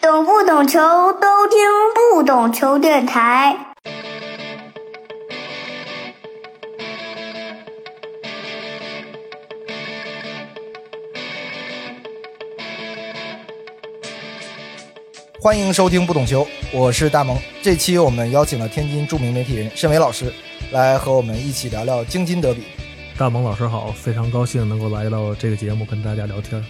懂不懂球都听不懂球电台。欢迎收听不懂球，我是大萌。这期我们邀请了天津著名媒体人申伟老师来和我们一起聊聊京津德比。大萌老师好，非常高兴能够来到这个节目跟大家聊天。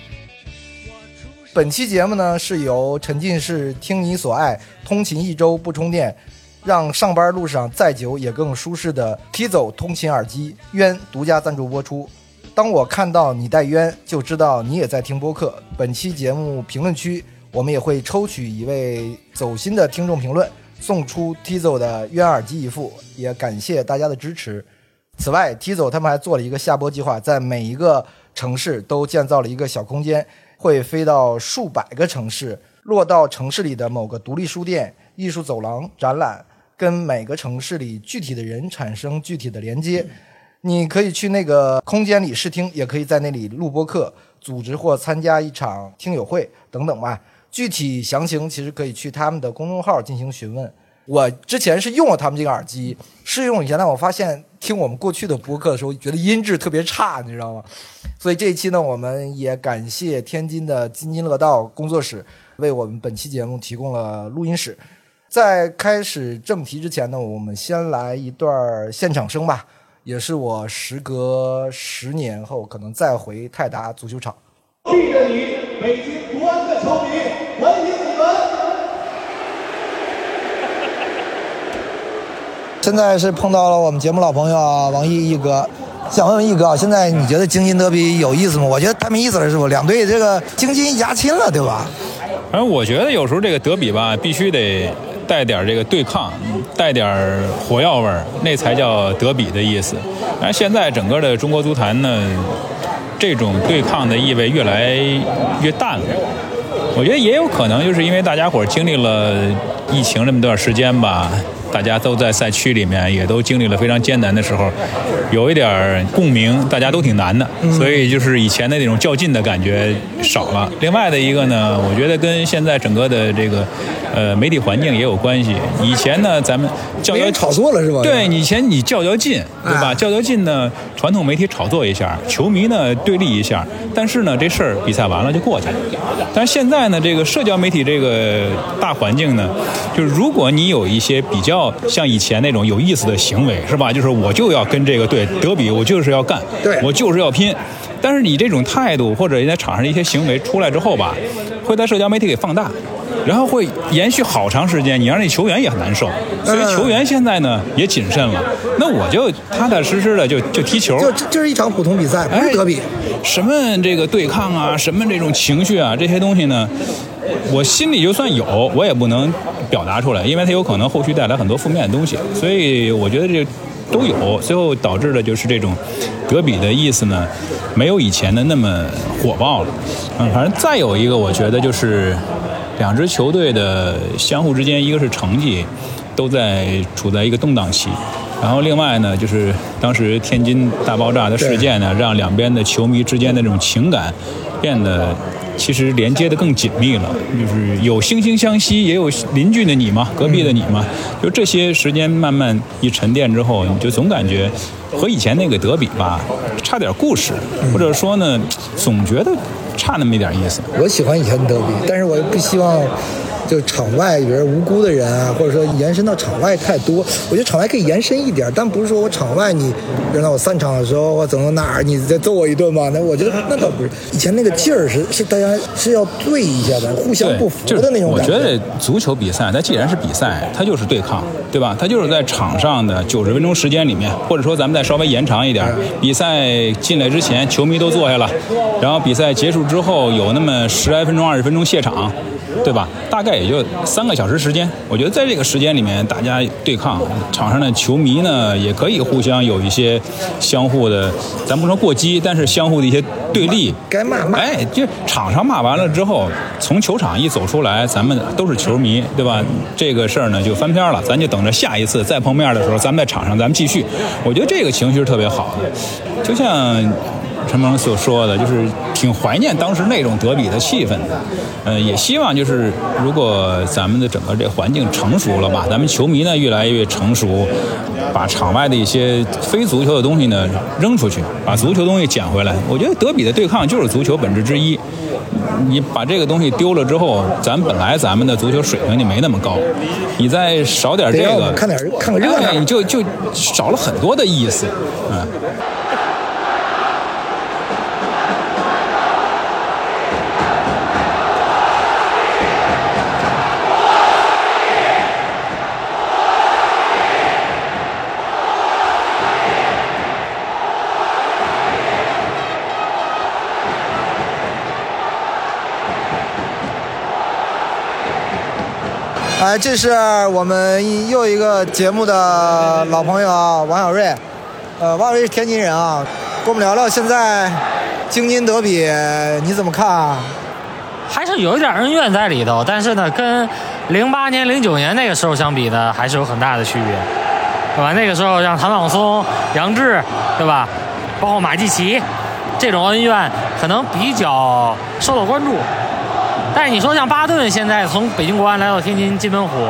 本期节目呢是由沉浸式听你所爱，通勤一周不充电，让上班路上再久也更舒适的 Tizo 通勤耳机渊独家赞助播出。当我看到你戴渊，就知道你也在听播客。本期节目评论区。我们也会抽取一位走心的听众评论，送出 Tizo 的渊耳机一副，也感谢大家的支持。此外，Tizo 他们还做了一个下播计划，在每一个城市都建造了一个小空间，会飞到数百个城市，落到城市里的某个独立书店、艺术走廊、展览，跟每个城市里具体的人产生具体的连接。你可以去那个空间里试听，也可以在那里录播课、组织或参加一场听友会等等吧。具体详情其实可以去他们的公众号进行询问。我之前是用了他们这个耳机试用一下，但我发现听我们过去的播客的时候，觉得音质特别差，你知道吗？所以这一期呢，我们也感谢天津的津津乐道工作室为我们本期节目提供了录音室。在开始正题之前呢，我们先来一段现场声吧，也是我时隔十年后可能再回泰达足球场。记着你，北京国安的球迷，欢迎你们！现在是碰到了我们节目老朋友啊，王毅毅哥，想问问毅哥，现在你觉得京津德比有意思吗？我觉得太没意思了，是不？两队这个京津压亲了，对吧？反正我觉得有时候这个德比吧，必须得带点这个对抗，带点火药味儿，那才叫德比的意思。但现在整个的中国足坛呢？这种对抗的意味越来越淡了，我觉得也有可能就是因为大家伙经历了疫情这么段时间吧。大家都在赛区里面，也都经历了非常艰难的时候，有一点共鸣，大家都挺难的，所以就是以前的那种较劲的感觉少了。另外的一个呢，我觉得跟现在整个的这个呃媒体环境也有关系。以前呢，咱们较较炒作了是吧？对，以前你较较劲，对吧？较较劲呢，传统媒体炒作一下，球迷呢对立一下，但是呢，这事儿比赛完了就过去了。但是现在呢，这个社交媒体这个大环境呢，就是如果你有一些比较。要像以前那种有意思的行为是吧？就是我就要跟这个队德比，我就是要干，对我就是要拼。但是你这种态度或者人家场上的一些行为出来之后吧，会在社交媒体给放大，然后会延续好长时间，你让那球员也很难受。所以球员现在呢也谨慎了。那我就踏踏实实的就就踢球，就这是一场普通比赛，不是德比。什么这个对抗啊，什么这种情绪啊，这些东西呢？我心里就算有，我也不能表达出来，因为它有可能后续带来很多负面的东西。所以我觉得这都有，最后导致的就是这种德比的意思呢，没有以前的那么火爆了。嗯，反正再有一个，我觉得就是两支球队的相互之间，一个是成绩都在处在一个动荡期，然后另外呢，就是当时天津大爆炸的事件呢，让两边的球迷之间的这种情感变得。其实连接的更紧密了，就是有惺惺相惜，也有邻居的你嘛，隔壁的你嘛，就这些时间慢慢一沉淀之后，你就总感觉和以前那个德比吧，差点故事，或者说呢，总觉得差那么一点意思。我喜欢以前的德比，但是我又不希望。就场外比如无辜的人啊，或者说延伸到场外太多，我觉得场外可以延伸一点，但不是说我场外你扔到我散场的时候，我走到哪儿你再揍我一顿吧？那我觉得那倒不是。以前那个劲儿是是大家是要对一下的，互相不服的那种感觉。我觉得足球比赛它既然是比赛，它就是对抗，对吧？它就是在场上的九十分钟时间里面，或者说咱们再稍微延长一点，比赛进来之前球迷都坐下了，然后比赛结束之后有那么十来分钟、二十分钟谢场。对吧？大概也就三个小时时间。我觉得在这个时间里面，大家对抗场上的球迷呢，也可以互相有一些相互的，咱不说过激，但是相互的一些对立。该骂骂。哎，就场上骂完了之后，从球场一走出来，咱们都是球迷，对吧？这个事儿呢就翻篇了，咱就等着下一次再碰面的时候，咱们在场上咱们继续。我觉得这个情绪是特别好的，就像。陈鹏所说的，就是挺怀念当时那种德比的气氛的。呃，也希望就是如果咱们的整个这环境成熟了吧，咱们球迷呢越来越成熟，把场外的一些非足球的东西呢扔出去，把足球东西捡回来。我觉得德比的对抗就是足球本质之一。你把这个东西丢了之后，咱本来咱们的足球水平就没那么高，你再少点这个，看点看个热闹哎你就就少了很多的意思，嗯。来，这是我们又一个节目的老朋友啊，王小瑞。呃，王小瑞是天津人啊，跟我们聊聊现在京津德比你怎么看啊？还是有一点恩怨在里头，但是呢，跟零八年、零九年那个时候相比呢，还是有很大的区别，对吧？那个时候像谭望松、杨志，对吧？包括马季奇，这种恩怨可能比较受到关注。但是你说像巴顿现在从北京国安来到天津津门虎，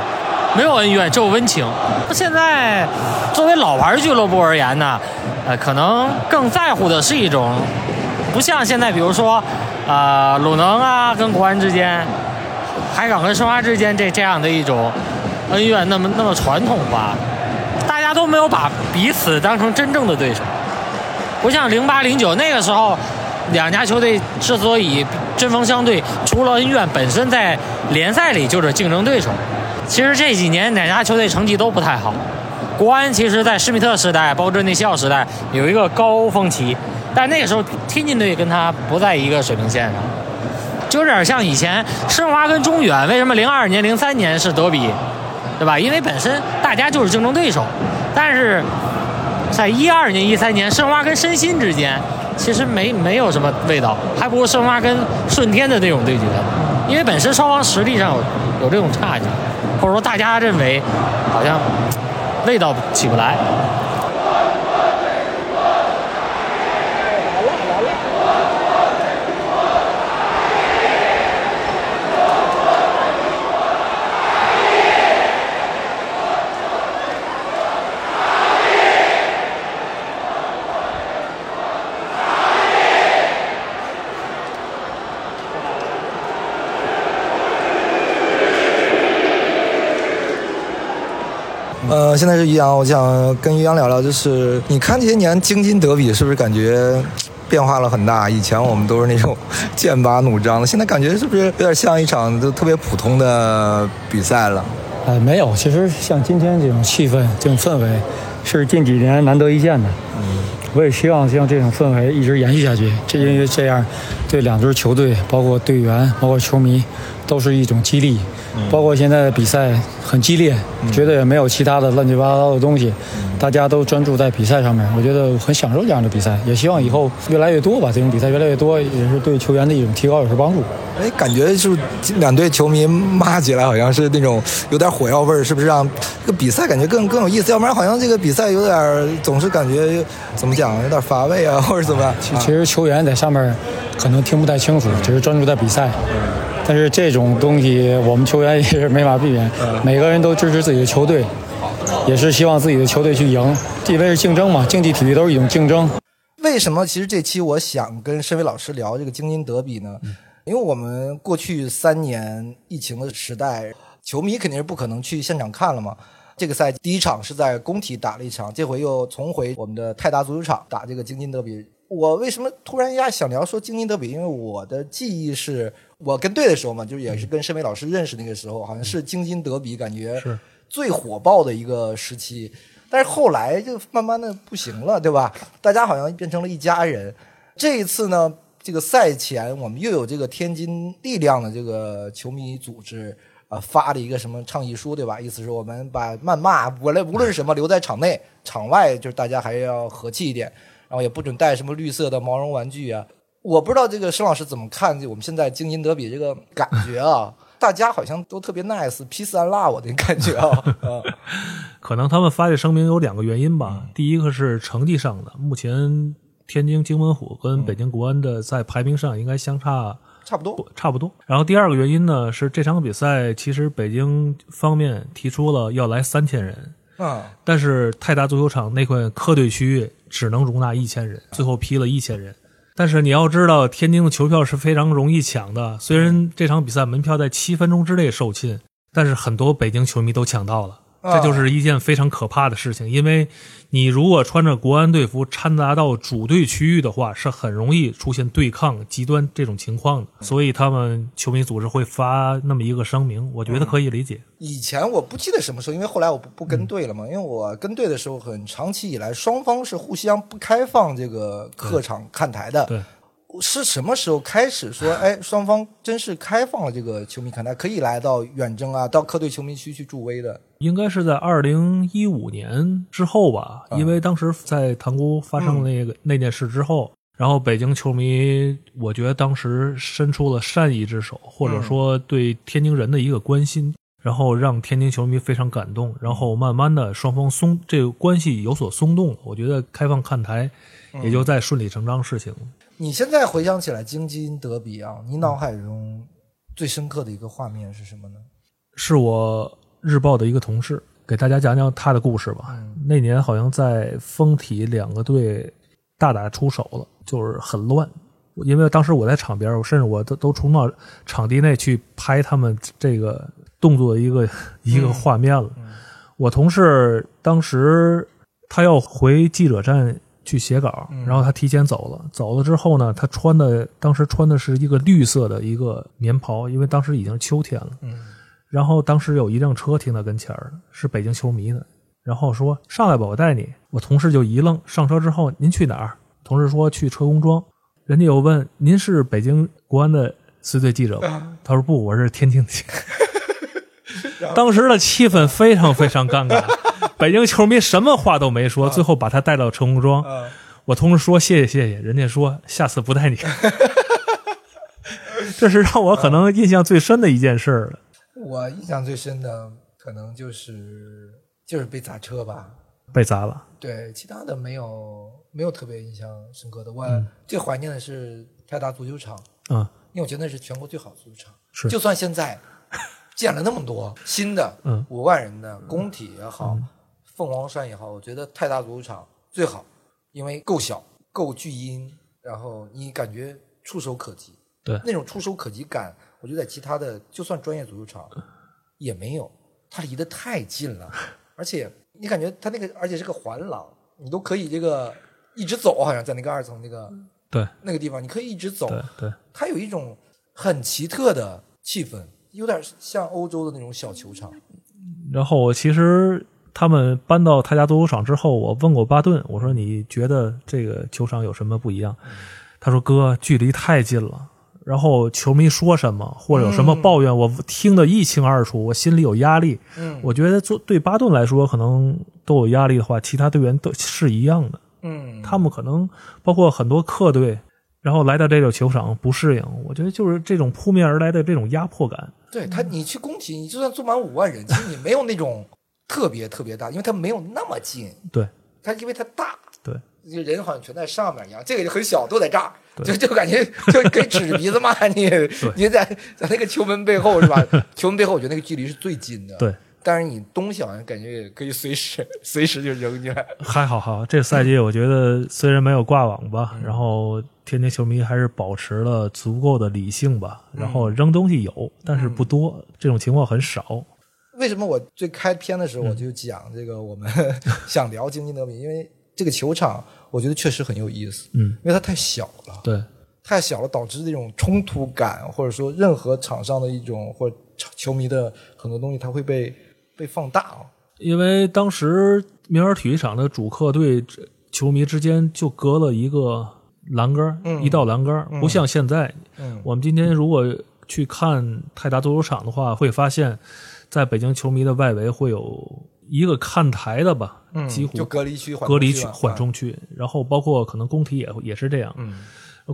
没有恩怨，只有温情。现在作为老牌俱乐部而言呢，呃，可能更在乎的是一种，不像现在比如说，呃，鲁能啊跟国安之间，海港跟申花之间这这样的一种恩怨那么那么传统吧，大家都没有把彼此当成真正的对手，不像零八零九那个时候，两家球队之所以针锋相对，除了恩怨本身在联赛里就是竞争对手。其实这几年哪家球队成绩都不太好，国安其实在施密特时代，包括热内西奥时代有一个高峰期，但那个时候天津队跟他不在一个水平线上，就有点像以前申花跟中远为什么零二年、零三年是德比，对吧？因为本身大家就是竞争对手，但是在一二年、一三年申花跟申鑫之间其实没没有什么味道，还不如申花跟顺天的那种对决，因为本身双方实力上有有这种差距，或者说大家认为好像味道起不来。呃，现在是于洋，我想跟于洋聊聊，就是你看这些年京津德比，是不是感觉变化了很大？以前我们都是那种剑拔弩张的，现在感觉是不是有点像一场就特别普通的比赛了？呃，没有，其实像今天这种气氛、这种氛围，是近几年难得一见的。嗯，我也希望像这种氛围一直延续下去，这因为这样对两支球队、包括队员、包括球迷都是一种激励。包括现在的比赛很激烈，觉得也没有其他的乱七八糟的东西，大家都专注在比赛上面，我觉得很享受这样的比赛，也希望以后越来越多吧，这种比赛越来越多，也是对球员的一种提高，也是帮助。哎，感觉是不是两队球迷骂起来好像是那种有点火药味儿，是不是让这个比赛感觉更更有意思？要不然好像这个比赛有点总是感觉怎么讲，有点乏味啊，或者怎么样？其其实球员在上面可能听不太清楚，只是专注在比赛。但是这种东西，我们球员也是没法避免。每个人都支持自己的球队，也是希望自己的球队去赢，因为是竞争嘛，竞技体育都是一种竞争。为什么其实这期我想跟申伟老师聊这个京津德比呢？因为我们过去三年疫情的时代，球迷肯定是不可能去现场看了嘛。这个赛季第一场是在工体打了一场，这回又重回我们的泰达足球场打这个京津德比。我为什么突然一下想聊说京津德比？因为我的记忆是我跟队的时候嘛，就是也是跟申伟老师认识那个时候，好像是京津德比感觉是最火爆的一个时期。但是后来就慢慢的不行了，对吧？大家好像变成了一家人。这一次呢，这个赛前我们又有这个天津力量的这个球迷组织呃发了一个什么倡议书，对吧？意思是我们把谩骂无论无论是什么留在场内，场外就是大家还要和气一点，然后也不准带什么绿色的毛绒玩具啊。我不知道这个申老师怎么看我们现在京津德比这个感觉啊？大家好像都特别 nice，peace and love 的感觉啊。嗯可能他们发这声明有两个原因吧。第一个是成绩上的，目前天津津门虎跟北京国安的在排名上应该相差差不多。差不多。然后第二个原因呢是这场比赛其实北京方面提出了要来三千人，嗯，但是泰达足球场那块客队区域只能容纳一千人，最后批了一千人。但是你要知道，天津的球票是非常容易抢的。虽然这场比赛门票在七分钟之内售罄，但是很多北京球迷都抢到了，这就是一件非常可怕的事情。因为你如果穿着国安队服掺杂到主队区域的话，是很容易出现对抗、极端这种情况的。所以他们球迷组织会发那么一个声明，我觉得可以理解。以前我不记得什么时候，因为后来我不不跟队了嘛。因为我跟队的时候，很长期以来双方是互相不开放这个客场看台的。对，是什么时候开始说，哎，双方真是开放了这个球迷看台，可以来到远征啊，到客队球迷区去助威的？应该是在二零一五年之后吧，因为当时在塘沽发生那个、那件事之后，然后北京球迷，我觉得当时伸出了善意之手，或者说对天津人的一个关心，然后让天津球迷非常感动，然后慢慢的双方松这个关系有所松动，我觉得开放看台也就在顺理成章事情。你现在回想起来京津德比啊，你脑海中最深刻的一个画面是什么呢？是我日报的一个同事，给大家讲讲他的故事吧。那年好像在丰体两个队大打出手了，就是很乱。因为当时我在场边，我甚至我都都冲到场地内去拍他们这个动作的一个、一个画面了。我同事当时他要回记者站去写稿，然后他提前走了。走了之后呢，他穿的当时穿的是一个绿色的一个棉袍，因为当时已经秋天了。然后当时有一辆车停在跟前儿，是北京球迷的。然后说上来吧，我带你。我同事就一愣，上车之后您去哪儿？同事说去车公庄。人家又问您是北京国安的随队记者吗？他说不，我是天津的。当时的气氛非常非常尴尬，北京球迷什么话都没说，最后把他带到车公庄。我同事说谢谢谢谢，人家说下次不带你。这是让我可能印象最深的一件事儿了。我印象最深的可能就是就是被砸车吧。被砸了，对，其他的没有没有特别印象深刻的。我嗯最怀念的是泰达足球场，嗯，因为我觉得那是全国最好的足球场。是就算现在建了那么多新的，嗯五万人的工体也好，凤凰山也好，我觉得泰达足球场最好，因为够小、够巨阴，然后你感觉触手可及。对那种触手可及感，我觉得在其他的就算专业足球场也没有，它离得太近了，而且你感觉它那个，而且是个环廊，你都可以这个一直走，好像在那个二层那个对那个地方，你可以一直走。对对，它有一种很奇特的气氛，有点像欧洲的那种小球场。然后我其实他们搬到泰达足球场之后，我问过巴顿，我说你觉得这个球场有什么不一样？他说哥，距离太近了。然后球迷说什么或者有什么抱怨，我听得一清二楚，我心里有压力。嗯我觉得做对巴顿来说，可能都有压力的话，其他队员都是一样的。嗯，他们可能包括很多客队，然后来到这个球场不适应，我觉得就是这种扑面而来的这种压迫感。对他，你去工体，你就算坐满五万人，其实你没有那种特别特别大，因为它没有那么近。对它因为它大，对，这人好像全在上面一样，这个就很小，都在这儿，就就感觉 就可以指着鼻子骂你。你在在那个球门背后是吧？球门背后，我觉得那个距离是最近的。对，但是你东西好像感觉也可以随时 随时就扔进来。还好好，这赛季我觉得虽然没有挂网吧，然后天津球迷还是保持了足够的理性吧。然后扔东西有，但是不多，这种情况很少。为什么我最开篇的时候嗯我就讲这个，我们 想聊京津德比，因为这个球场我觉得确实很有意思，嗯，因为它太小了，对，太小了，导致这种冲突感，或者说任何场上的一种或者球迷的很多东西，它会被被放大啊。因为当时明尔体育场的主客队球迷之间就隔了一个栏杆儿，嗯一道栏杆儿，不像现在。嗯我们今天如果去看泰达足球场的话，会发现，在北京球迷的外围会有一个看台的吧，嗯几乎就隔离区缓冲隔离区缓冲区，然后包括可能工体也也是这样。嗯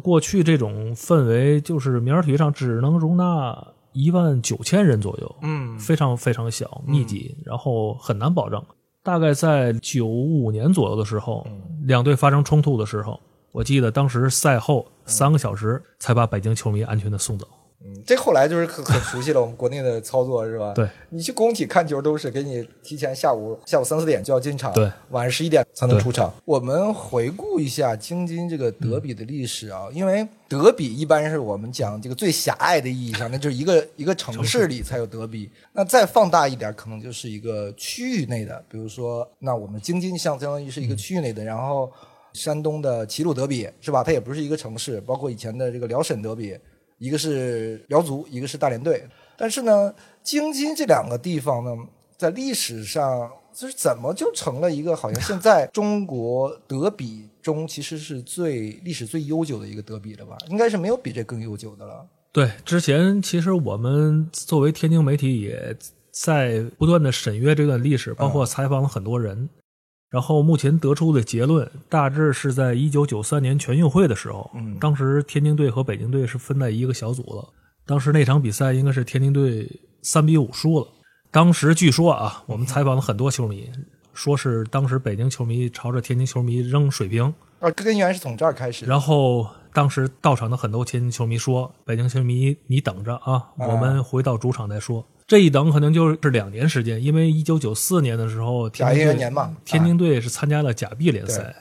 过去这种氛围就是明儿体育场只能容纳一万九千人左右，嗯非常非常小密集，然后很难保证。大概在九五年左右的时候，嗯两队发生冲突的时候，我记得当时赛后三个小时才把北京球迷安全的送走。嗯，这后来就是很很熟悉了，我们国内的操作是吧？对，你去工体看球都是给你提前下午下午三四点就要进场，对，晚上十一点才能出场。我们回顾一下京津这个德比的历史啊，因为德比一般是我们讲这个最狭隘的意义上，那就是一个一个城市里才有德比。那再放大一点，可能就是一个区域内的，比如说，那我们京津相相当于是一个区域内的，然后山东的齐鲁德比是吧？它也不是一个城市，包括以前的这个辽沈德比。一个是辽足，一个是大连队，但是呢，京津这两个地方呢，在历史上就是怎么就成了一个好像现在 中国德比中其实是最历史最悠久的一个德比了吧？应该是没有比这更悠久的了。对，之前其实我们作为天津媒体也在不断的审阅这段历史，包括采访了很多人。然后目前得出的结论，大致是在一九九三年全运会的时候，嗯当时天津队和北京队是分在一个小组了。当时那场比赛应该是天津队三比五输了。当时据说啊，我们采访了很多球迷，说是当时北京球迷朝着天津球迷扔水瓶，啊，根源是从这儿开始。然后当时到场的很多天津球迷说：“北京球迷，你等着啊，我们回到主场再说。”这一等可能就是两年时间，因为一九九四年的时候，天甲津队寅元年嘛天津队是参加了甲 B 联赛，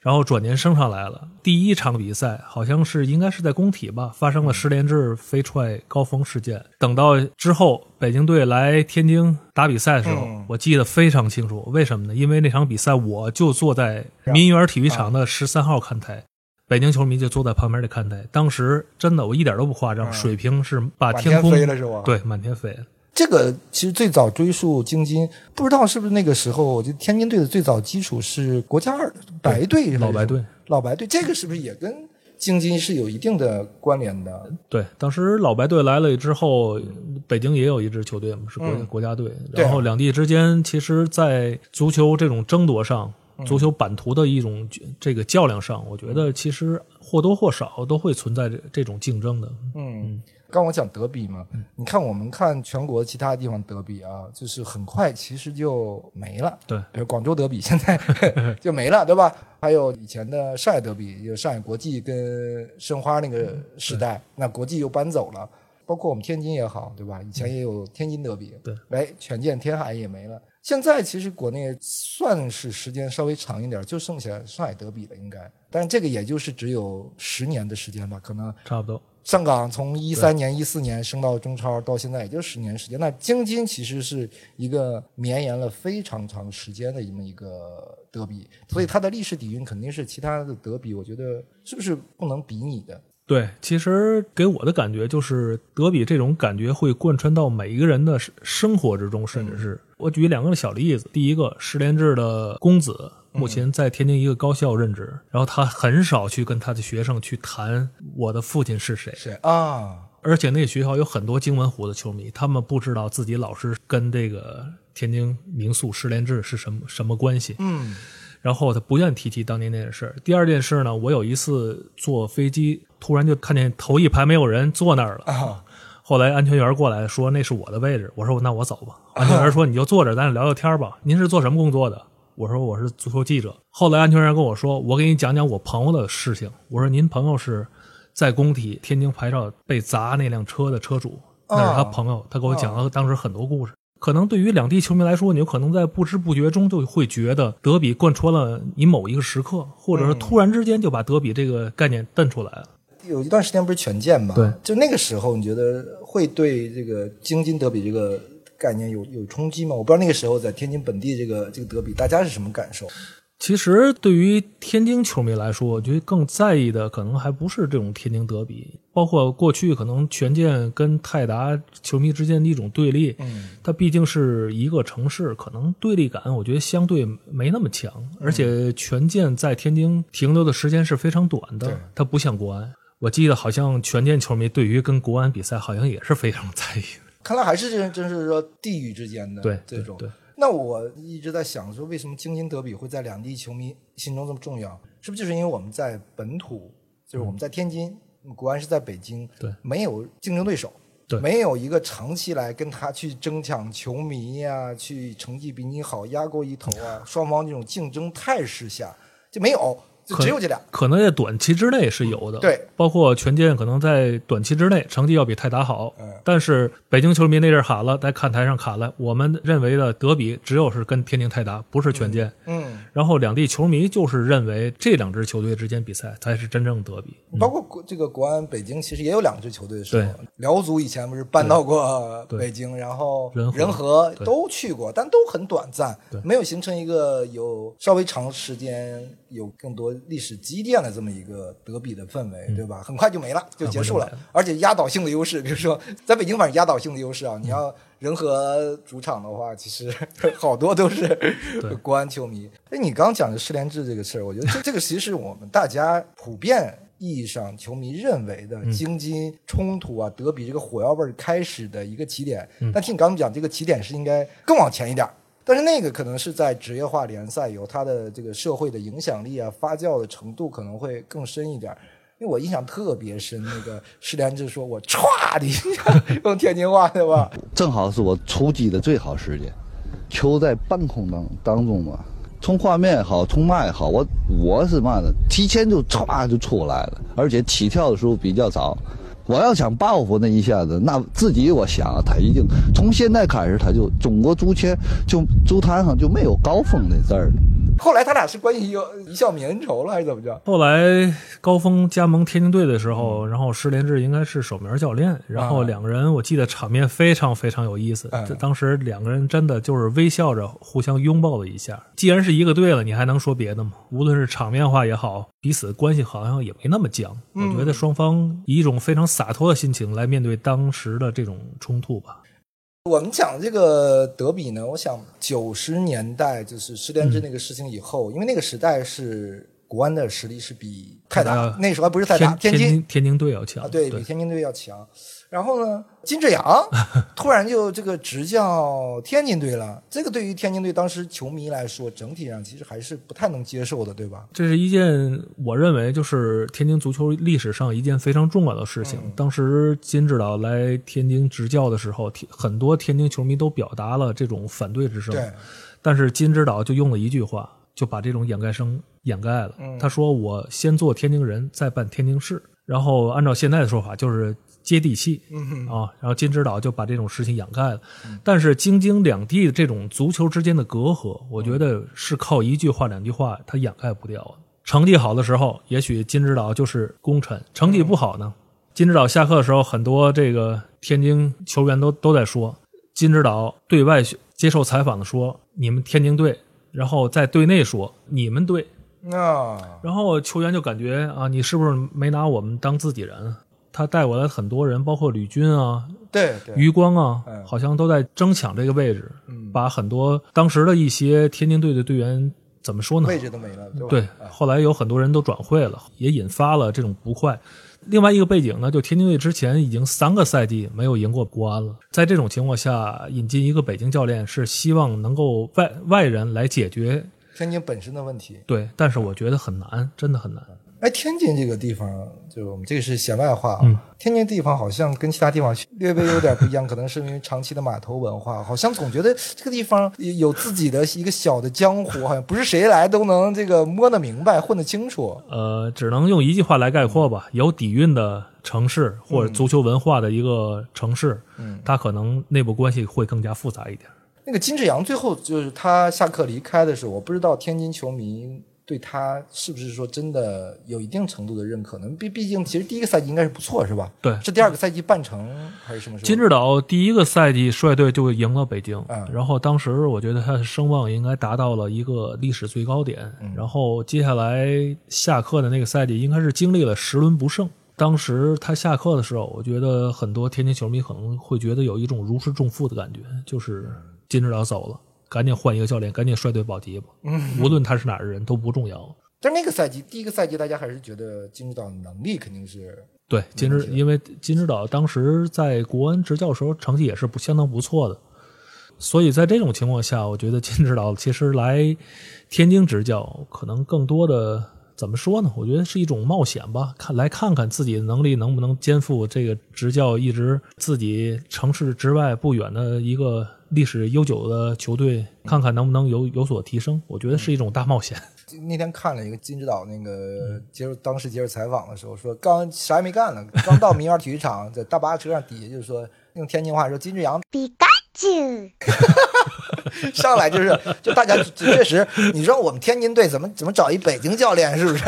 然后转年升上来了。第一场比赛好像是应该是在工体吧，发生了十连制飞踹高峰事件。等到之后北京队来天津打比赛的时候，嗯我记得非常清楚。为什么呢？因为那场比赛我就坐在民园体育场的十三号看台。北京球迷就坐在旁边的看台，当时真的我一点都不夸张，水平是把天空飞了是吧对，满天飞了。这个其实最早追溯京津，不知道是不是那个时候，我觉得天津队的最早基础是国家二白队老白队老白队，这个是不是也跟京津是有一定的关联的？对，当时老白队来了之后，北京也有一支球队嘛，是国、嗯国家队。然后两地之间，其实，在足球这种争夺上，嗯足球版图的一种这个较量上，我觉得其实或多或少都会存在这这种竞争的。嗯，刚我讲德比嘛，你看我们看全国其他地方德比啊，就是很快其实就没了。对比如广州德比现在 就没了，对吧？还有以前的上海德比，有上海国际跟申花那个时代，那国际又搬走了。包括我们天津也好，对吧？以前也有天津德比，对，哎，权健天海也没了。现在其实国内算是时间稍微长一点，就剩下上海德比了，应该。但是这个也就是只有十年的时间吧，可能差不多。上港从一三年、一四年升到中超，到现在也就十年时间。那京津其实是一个绵延了非常长时间的这么一个德比，所以它的历史底蕴肯定是其他的德比，我觉得是不是不能比拟的？对，其实给我的感觉就是德比这种感觉会贯穿到每一个人的生生活之中，甚至是我举两个小例子。第一个，十连制的公子目前在天津一个高校任职，然后他很少去跟他的学生去谈我的父亲是谁，是啊，而且那个学校有很多京文虎的球迷，他们不知道自己老师跟这个天津民宿十连制是什么什么关系。嗯然后他不愿提起当年那件事。第二件事呢，我有一次坐飞机，突然就看见头一排没有人坐那儿了。啊，后来安全员过来说那是我的位置，我说那我走吧。安全员说你就坐这儿，咱俩聊聊天吧。您是做什么工作的？我说我是足球记者。后来安全员跟我说，我给你讲讲我朋友的事情。我说您朋友是在工体天津牌照被砸那辆车的车主，那是他朋友，他给我讲了当时很多故事。可能对于两地球迷来说，你有可能在不知不觉中就会觉得德比贯穿了你某一个时刻，或者是突然之间就把德比这个概念瞪出来了。有一段时间不是权健嘛？对，就那个时候，你觉得会对这个京津德比这个概念有有冲击吗？我不知道那个时候在天津本地这个这个德比，大家是什么感受？其实对于天津球迷来说，我觉得更在意的可能还不是这种天津德比，包括过去可能权健跟泰达球迷之间的一种对立。嗯，它毕竟是一个城市，可能对立感我觉得相对没那么强，而且权健在天津停留的时间是非常短的，它不像国安。我记得好像权健球迷对于跟国安比赛好像也是非常在意的。看来还是真真是说地域之间的这种。对对那我一直在想说，为什么京津德比会在两地球迷心中这么重要？是不是就是因为我们在本土，就是我们在天津，国安是在北京，对没有竞争对手，对没有一个长期来跟他去争抢球迷呀、去成绩比你好压过一头啊，双方这种竞争态势下就没有。就只有这俩。可能在短期之内是有的，对，包括权健可能在短期之内成绩要比泰达好，嗯但是北京球迷那阵儿喊了，在看台上喊了，我们认为的德比只有是跟天津泰达，不是权健。嗯，然后两地球迷就是认为这两支球队之间比赛才是真正德比。包括国这个国安、北京，其实也有两支球队的时候对。辽足以前不是搬到过北京，然后仁和和都去过，但都很短暂，没有形成一个有稍微长时间、有更多历史积淀的这么一个德比的氛围，对吧？很快就没了，就结束了。而且压倒性的优势，比如说在北京，反正压倒性的优势啊，你要人和主场的话，其实 好多都是 国安球迷。哎，你刚讲的失联制这个事儿，我觉得这这个其实是我们大家普遍意义上球迷认为的京津冲突啊、德比这个火药味儿开始的一个起点。但听你刚刚讲，这个起点是应该更往前一点儿。但是那个可能是在职业化联赛有它的这个社会的影响力啊，发酵的程度可能会更深一点儿。因为我印象特别深，那个施连志说我歘的一下，用天津话对吧？正好是我出击的最好时间，球在半空当当中嘛，从画面也好，从嘛也好，我我是嘛的，提前就歘就出来了，而且起跳的时候比较早。我要想报复那一下子，那自己我想他已经从现在开始，他就中国足球就足坛上就没有高峰那字儿。后来他俩是关系有一笑泯恩仇了，还是怎么着？后来高峰加盟天津队的时候，然后施连志应该是守门教练，然后两个人我记得场面非常非常有意思。嗯这当时两个人真的就是微笑着互相拥抱了一下。既然是一个队了，你还能说别的吗？无论是场面化也好，彼此关系好像也没那么僵。我觉得双方以一种非常洒脱的心情来面对当时的这种冲突吧。我们讲这个德比呢，我想九十年代就是失联制那个事情以后，因为那个时代是国安的实力是比泰达呃那时候还不是泰达，天津津天津队要强，啊，对比天津队要强。然后呢，金志扬 突然就这个执教天津队了，这个对于天津队当时球迷来说，整体上其实还是不太能接受的，对吧？这是一件我认为就是天津足球历史上一件非常重要的事情。嗯当时金指导来天津执教的时候，很多天津球迷都表达了这种反对之声。对，但是金指导就用了一句话，就把这种掩盖声掩盖了。嗯他说：“我先做天津人，再办天津市。”然后按照现在的说法，就是接地气。嗯啊，然后金指导就把这种事情掩盖了。但是京津两地的这种足球之间的隔阂，我觉得是靠一句话两句话他掩盖不掉的。成绩好的时候，也许金指导就是功臣；成绩不好呢，金指导下课的时候，很多这个天津球员都都在说，金指导对外接受采访的说你们天津队，然后在队内说你们队，啊，然后球员就感觉啊，你是不是没拿我们当自己人？他带过来很多人，包括吕军啊、对对，余光啊嗯，好像都在争抢这个位置，把很多当时的一些天津队的队员怎么说呢？位置都没了，对吧？对，啊后来有很多人都转会了，也引发了这种不快。另外一个背景呢，就天津队之前已经三个赛季没有赢过国安了，在这种情况下，引进一个北京教练是希望能够外外人来解决天津本身的问题。对，但是我觉得很难，真的很难。哎，天津这个地方，就我们这个是闲外话啊。嗯天津地方好像跟其他地方略微有点不一样，可能是因为长期的码头文化，好像总觉得这个地方有自己的一个小的江湖，好像不是谁来都能这个摸得明白、混得清楚。呃，只能用一句话来概括吧：有底蕴的城市或者足球文化的一个城市，嗯它可能内部关系会更加复杂一点。那个金志扬最后就是他下课离开的时候，我不知道天津球迷对他是不是说真的有一定程度的认可呢？毕毕竟其实第一个赛季应该是不错，是吧？对是第二个赛季半程还是什么时候？金指导第一个赛季率队就赢了北京，嗯然后当时我觉得他的声望应该达到了一个历史最高点。嗯然后接下来下课的那个赛季，应该是经历了十轮不胜。当时他下课的时候，我觉得很多天津球迷可能会觉得有一种如释重负的感觉，就是金指导走了，赶紧换一个教练，赶紧率队保级吧。嗯无论他是哪儿的人都不重要。但那个赛季，第一个赛季大家还是觉得金指导能力肯定是对，金指因为金指导当时在国安执教的时候成绩也是不相当不错的，所以在这种情况下，我觉得金指导其实来天津执教，可能更多的怎么说呢？我觉得是一种冒险吧，看来看看自己的能力能不能肩负这个执教一直自己城市之外不远的一个历史悠久的球队，看看能不能有有所提升。我觉得是一种大冒险。那天看了一个金指导那个接受当时接受采访的时候说，刚啥也没干呢，刚到民园体育场，在大巴车上底下就是说用天津话说金志扬 比嘎啾，上来就是就大家确实，你说我们天津队怎么怎么找一北京教练是不是？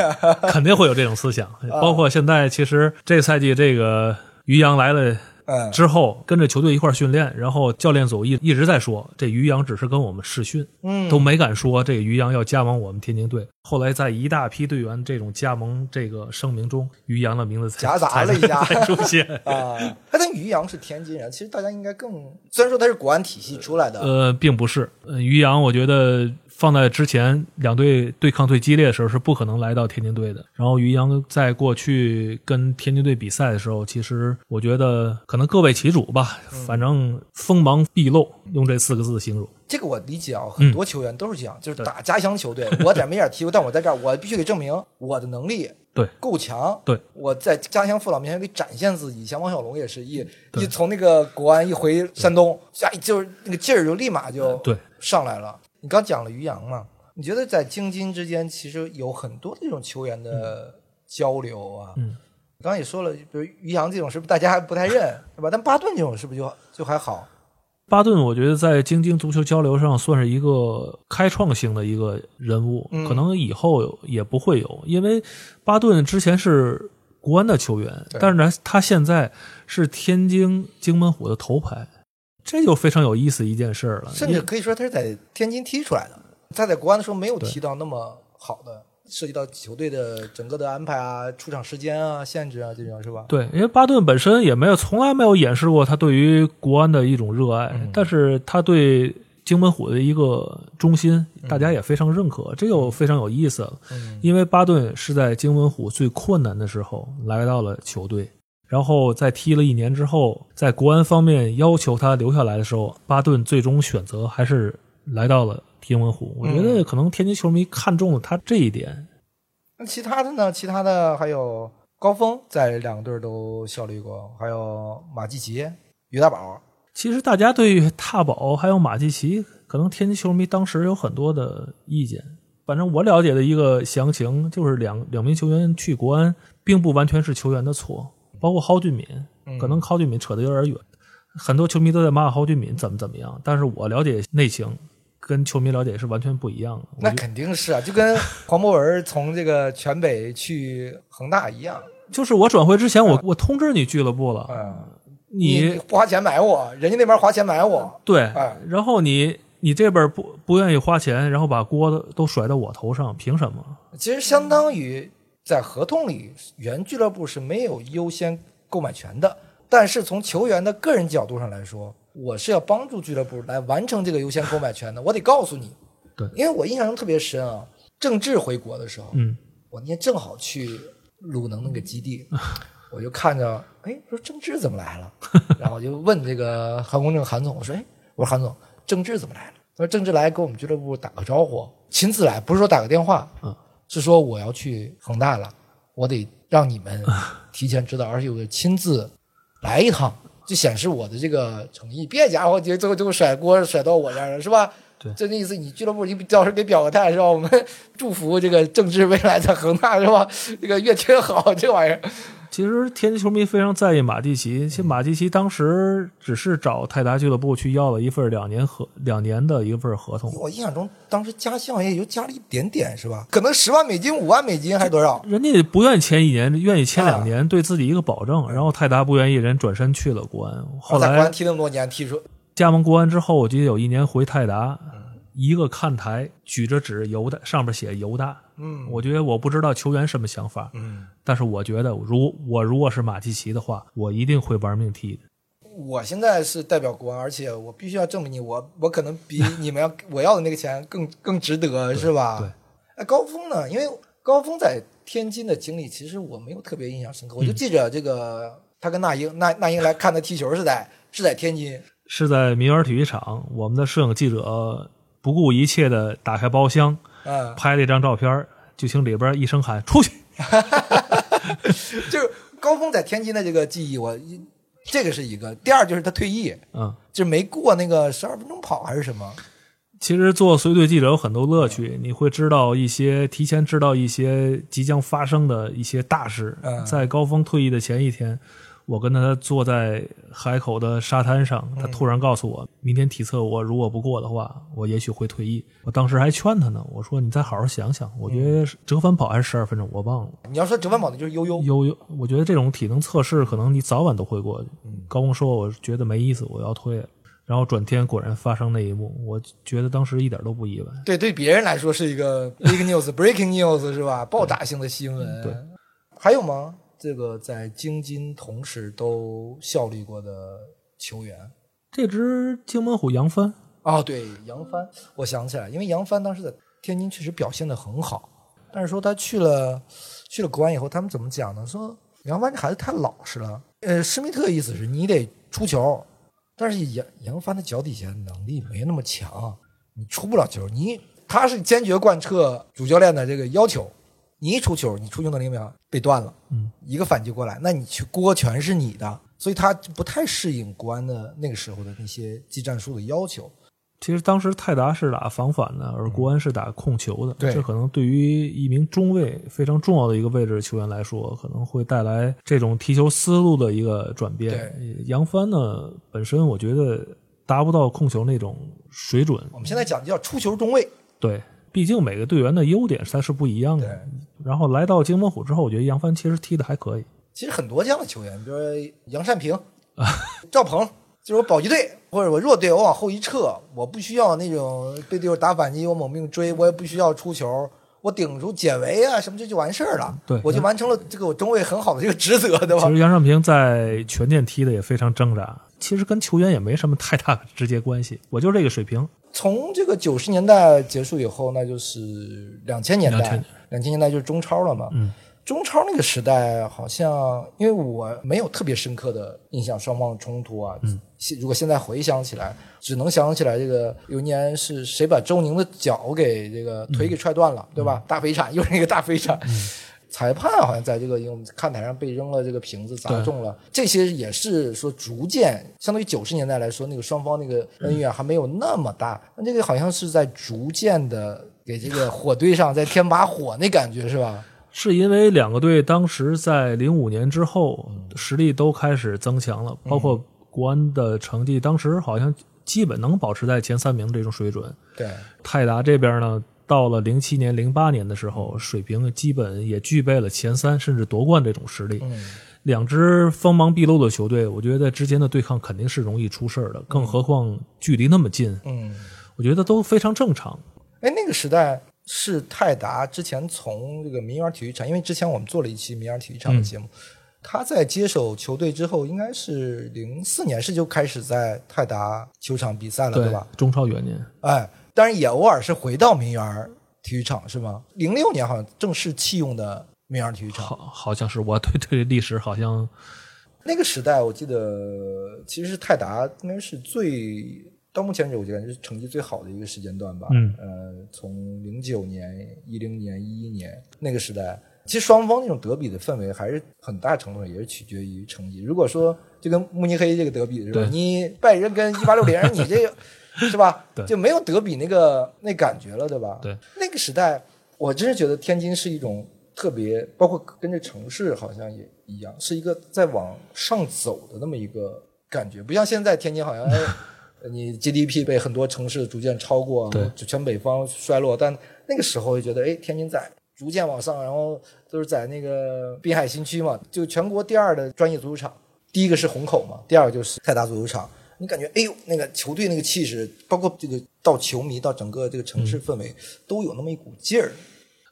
肯定会有这种思想，包括现在其实这赛季这个于洋来了。嗯，之后跟着球队一块训练，然后教练组一一直在说，这于洋只是跟我们试训，嗯。都没敢说这个于洋要加盟我们天津队。后来在一大批队员这种加盟这个声明中，于洋的名字才夹杂了一下才 出现。啊，哎，但于洋是天津人，其实大家应该更虽然说他是国安体系出来的，呃，并不是，呃，于洋我觉得放在之前两队对抗最激烈的时候是不可能来到天津队的。然后于洋在过去跟天津队比赛的时候，其实我觉得可能各为其主吧，反正锋芒毕露，用这四个字形容。这个我理解啊，很多球员都是这样，就是打家乡球队，我在没点踢过，但我在这儿，我必须得证明我的能力对够强。对，我在家乡父老面前得展现自己。像王小龙也是一一从那个国安一回山东，哎，就是那个劲儿就立马就对上来了。你刚讲了于洋嘛，你觉得在京津之间其实有很多这种球员的交流啊？嗯，刚刚也说了，比如于洋这种是不是大家还不太认，对吧？但巴顿这种是不是就就还好？巴顿，我觉得在京津足球交流上算是一个开创性的一个人物，嗯可能以后也不会有，因为巴顿之前是国安的球员，但是呢，他现在是天津津门虎的头牌，这就非常有意思一件事儿了。甚至可以说他是在天津踢出来的。他在国安的时候没有踢到那么好的，涉及到球队的整个的安排啊、出场时间啊、限制啊这种是吧？对，因为巴顿本身也没有从来没有掩饰过他对于国安的一种热爱，嗯但是他对京门虎的一个忠心，大家也非常认可，这就非常有意思了。嗯因为巴顿是在京门虎最困难的时候来到了球队，然后在踢了一年之后，在国安方面要求他留下来的时候，巴顿最终选择还是来到了天文湖。我觉嗯得可能天津球迷看中了他这一点。那其他的呢？其他的还有高峰在两个队都效力过，还有马季奇、于大宝。其实大家对于踏宝还有马季奇，可能天津球迷当时有很多的意见。反正我了解的一个详情就是两两名球员去国安，并不完全是球员的错，包括蒿俊闵，可能蒿俊闵扯得有点远，很多球迷都在骂蒿俊闵怎么怎么样，但是我了解内情，跟球迷了解是完全不一样的。那肯定是啊，就跟黄博文从这个全北去恒大一样。就是我转会之前，我我通知你俱乐部了，嗯，你花钱买我，人家那边花钱买我。对哎，然后你你这边不不愿意花钱，然后把锅都都甩到我头上，凭什么？其实相当于在合同里，原俱乐部是没有优先购买权的。但是从球员的个人角度上来说，我是要帮助俱乐部来完成这个优先购买权的。我得告诉你，对因为我印象中特别深啊，郑智回国的时候，嗯，我那天正好去鲁能那个基地，我就看着，哎，说郑智怎么来了？然后我就问这个韩公正韩总，我说，哎，我说韩总，郑智怎么来了？他说郑智来给我们俱乐部打个招呼，亲自来，不是说打个电话，嗯，是说我要去恒大了，我得让你们 提前知道，而且我亲自来一趟，就显示我的这个诚意。别家伙，就最后最后甩锅甩到我这儿了，是吧？对就那意思，你俱乐部你到时候给表个态是吧？我们 祝福这个郑智未来在恒大是吧？这个越踢越好，这玩意儿。其实天津球迷非常在意马蒂奇，其实马蒂奇当时只是找泰达俱乐部去要了一份两年合两年的一份合同，我印象中当时加薪好像也就加了一点点是吧？可能十万美金、五万美金还是多少？人家不愿意签一年，愿意签啊两年，对自己一个保证。然后泰达不愿意，人转身去了国安。后来在国安踢那么多年，踢出加盟国安之后，我记得有一年回泰达，一个看台举着纸犹大，上面写犹大。嗯我觉得我不知道球员什么想法，嗯，但是我觉得如我如果是马季奇的话，我一定会玩命踢的。我现在是代表国安，而且我必须要证明你，我我可能比你们要我要的那个钱更更值得，是吧？对。哎，高峰呢？因为高峰在天津的经历，其实我没有特别印象深刻。我就记着这个，他跟那英那那英来看他踢球是在是在天津，是在民园体育场，我们的摄影记者不顾一切的打开包厢，嗯，拍了一张照片，就听里边一声喊“出去 就是高峰在天津的这个记忆，我这个是一个。第二就是他退役，嗯，就没过那个十二分钟跑还是什么？其实做随队记者有很多乐趣，你会知道一些提前知道一些即将发生的一些大事。嗯在高峰退役的前一天，我跟他坐在海口的沙滩上，他突然告诉我，明天体测我如果不过的话，我也许会退役。我当时还劝他呢，我说你再好好想想，我觉得折返跑还是十二分钟，我忘了。你要说折返跑的就是悠悠，悠悠，我觉得这种体能测试可能你早晚都会过去。高工说，我觉得没意思，我要退了。然后转天果然发生那一幕，我觉得当时一点都不意外。对，对别人来说是一个 big news、breaking news 是吧？爆炸性的新闻。对，还有吗？这个在京津同时都效力过的球员？这支京门虎杨帆，哦，对，杨帆，我想起来，因为杨帆当时在天津确实表现的很好，但是说他去了去了国安以后，他们怎么讲呢？说杨帆这孩子太老实了。呃，施密特意思是你得出球，但是杨杨帆的脚底下能力没那么强，你出不了球。你他是坚决贯彻主教练的这个要求，你一出球，你出球能力没有被断了，嗯，一个反击过来，那你去锅全是你的，所以他不太适应国安的那个时候的那些技战术的要求。其实当时泰达是打防反的，而国安是打控球的。对这可能对于一名中卫非常重要的一个位置球员来说，可能会带来这种踢球思路的一个转变。对杨帆呢，本身我觉得达不到控球那种水准。我们现在讲叫出球中卫，对，毕竟每个队员的优点它是不一样的。对然后来到金门虎之后，我觉得杨帆其实踢的还可以。其实很多这样的球员，比如说杨善平、赵鹏，就是我保级队或者我弱队，我往后一撤，我不需要那种被队友打反击，我猛命追，我也不需要出球，我顶住解围啊什么这就完事儿了，对我就完成了这个我中卫很好的这个职责，对吧其？实杨尚平在全健踢的也非常挣扎，其实跟球员也没什么太大的直接关系。我就这个水平，从这个九十年代结束以后，那就是两千年代两千年代就是中超了嘛。嗯，中超那个时代好像，因为我没有特别深刻的印象，双方的冲突啊。嗯，如果现在回想起来，只能想起来这个有一年是谁把周宁的脚给这个腿给踹断了，对吧？大肥铲，又是一个大肥铲。裁判好像在这个因为我们看台上被扔了这个瓶子砸中了，这些也是说逐渐，相当于九十年代来说，那个双方那个恩怨还没有那么大，那这个好像是在逐渐的给这个火堆上再添把火，那感觉是吧？是因为两个队当时在零五年之后实力都开始增强了，包括国安的成绩，当时好像基本能保持在前三名这种水准。对，泰达这边呢，到了零七年、零八年的时候，水平基本也具备了前三甚至夺冠这种实力。嗯，两支锋芒毕露的球队，我觉得在之间的对抗肯定是容易出事儿的，更何况距离那么近，嗯，我觉得都非常正常。哎，那个时代是泰达之前从这个民园体育场，因为之前我们做了一期民园体育场的节目，他在接手球队之后，应该是零四年是就开始在泰达球场比赛了，对吧？中超元年，哎，当然也偶尔是回到民园体育场，是吗？零六年好像正式弃用的民园体育场。好，好像是我对对历史好像那个时代，我记得其实是泰达应该是最到目前为止，我觉得是成绩最好的一个时间段吧。嗯呃，从零九年、一零年、一一年那个时代，其实双方那种德比的氛围还是很大程度上也是取决于成绩。如果说就跟慕尼黑这个德比是吧？你拜仁跟一八六零，你这个是吧？对就没有德比那个那感觉了，对吧？对，那个时代，我真是觉得天津是一种特别，包括跟着城市好像也一样，是一个在往上走的那么一个感觉，不像现在天津好像。哎 你 GDP 被很多城市逐渐超过，对就全北方衰落，但那个时候就觉得，哎，天津在逐渐往上，然后都是在那个滨海新区嘛，就全国第二的专业足球场，第一个是虹口嘛，第二个就是泰达足球场。你感觉，哎呦，那个球队那个气势，包括这个到球迷到整个这个城市氛围，都有那么一股劲儿。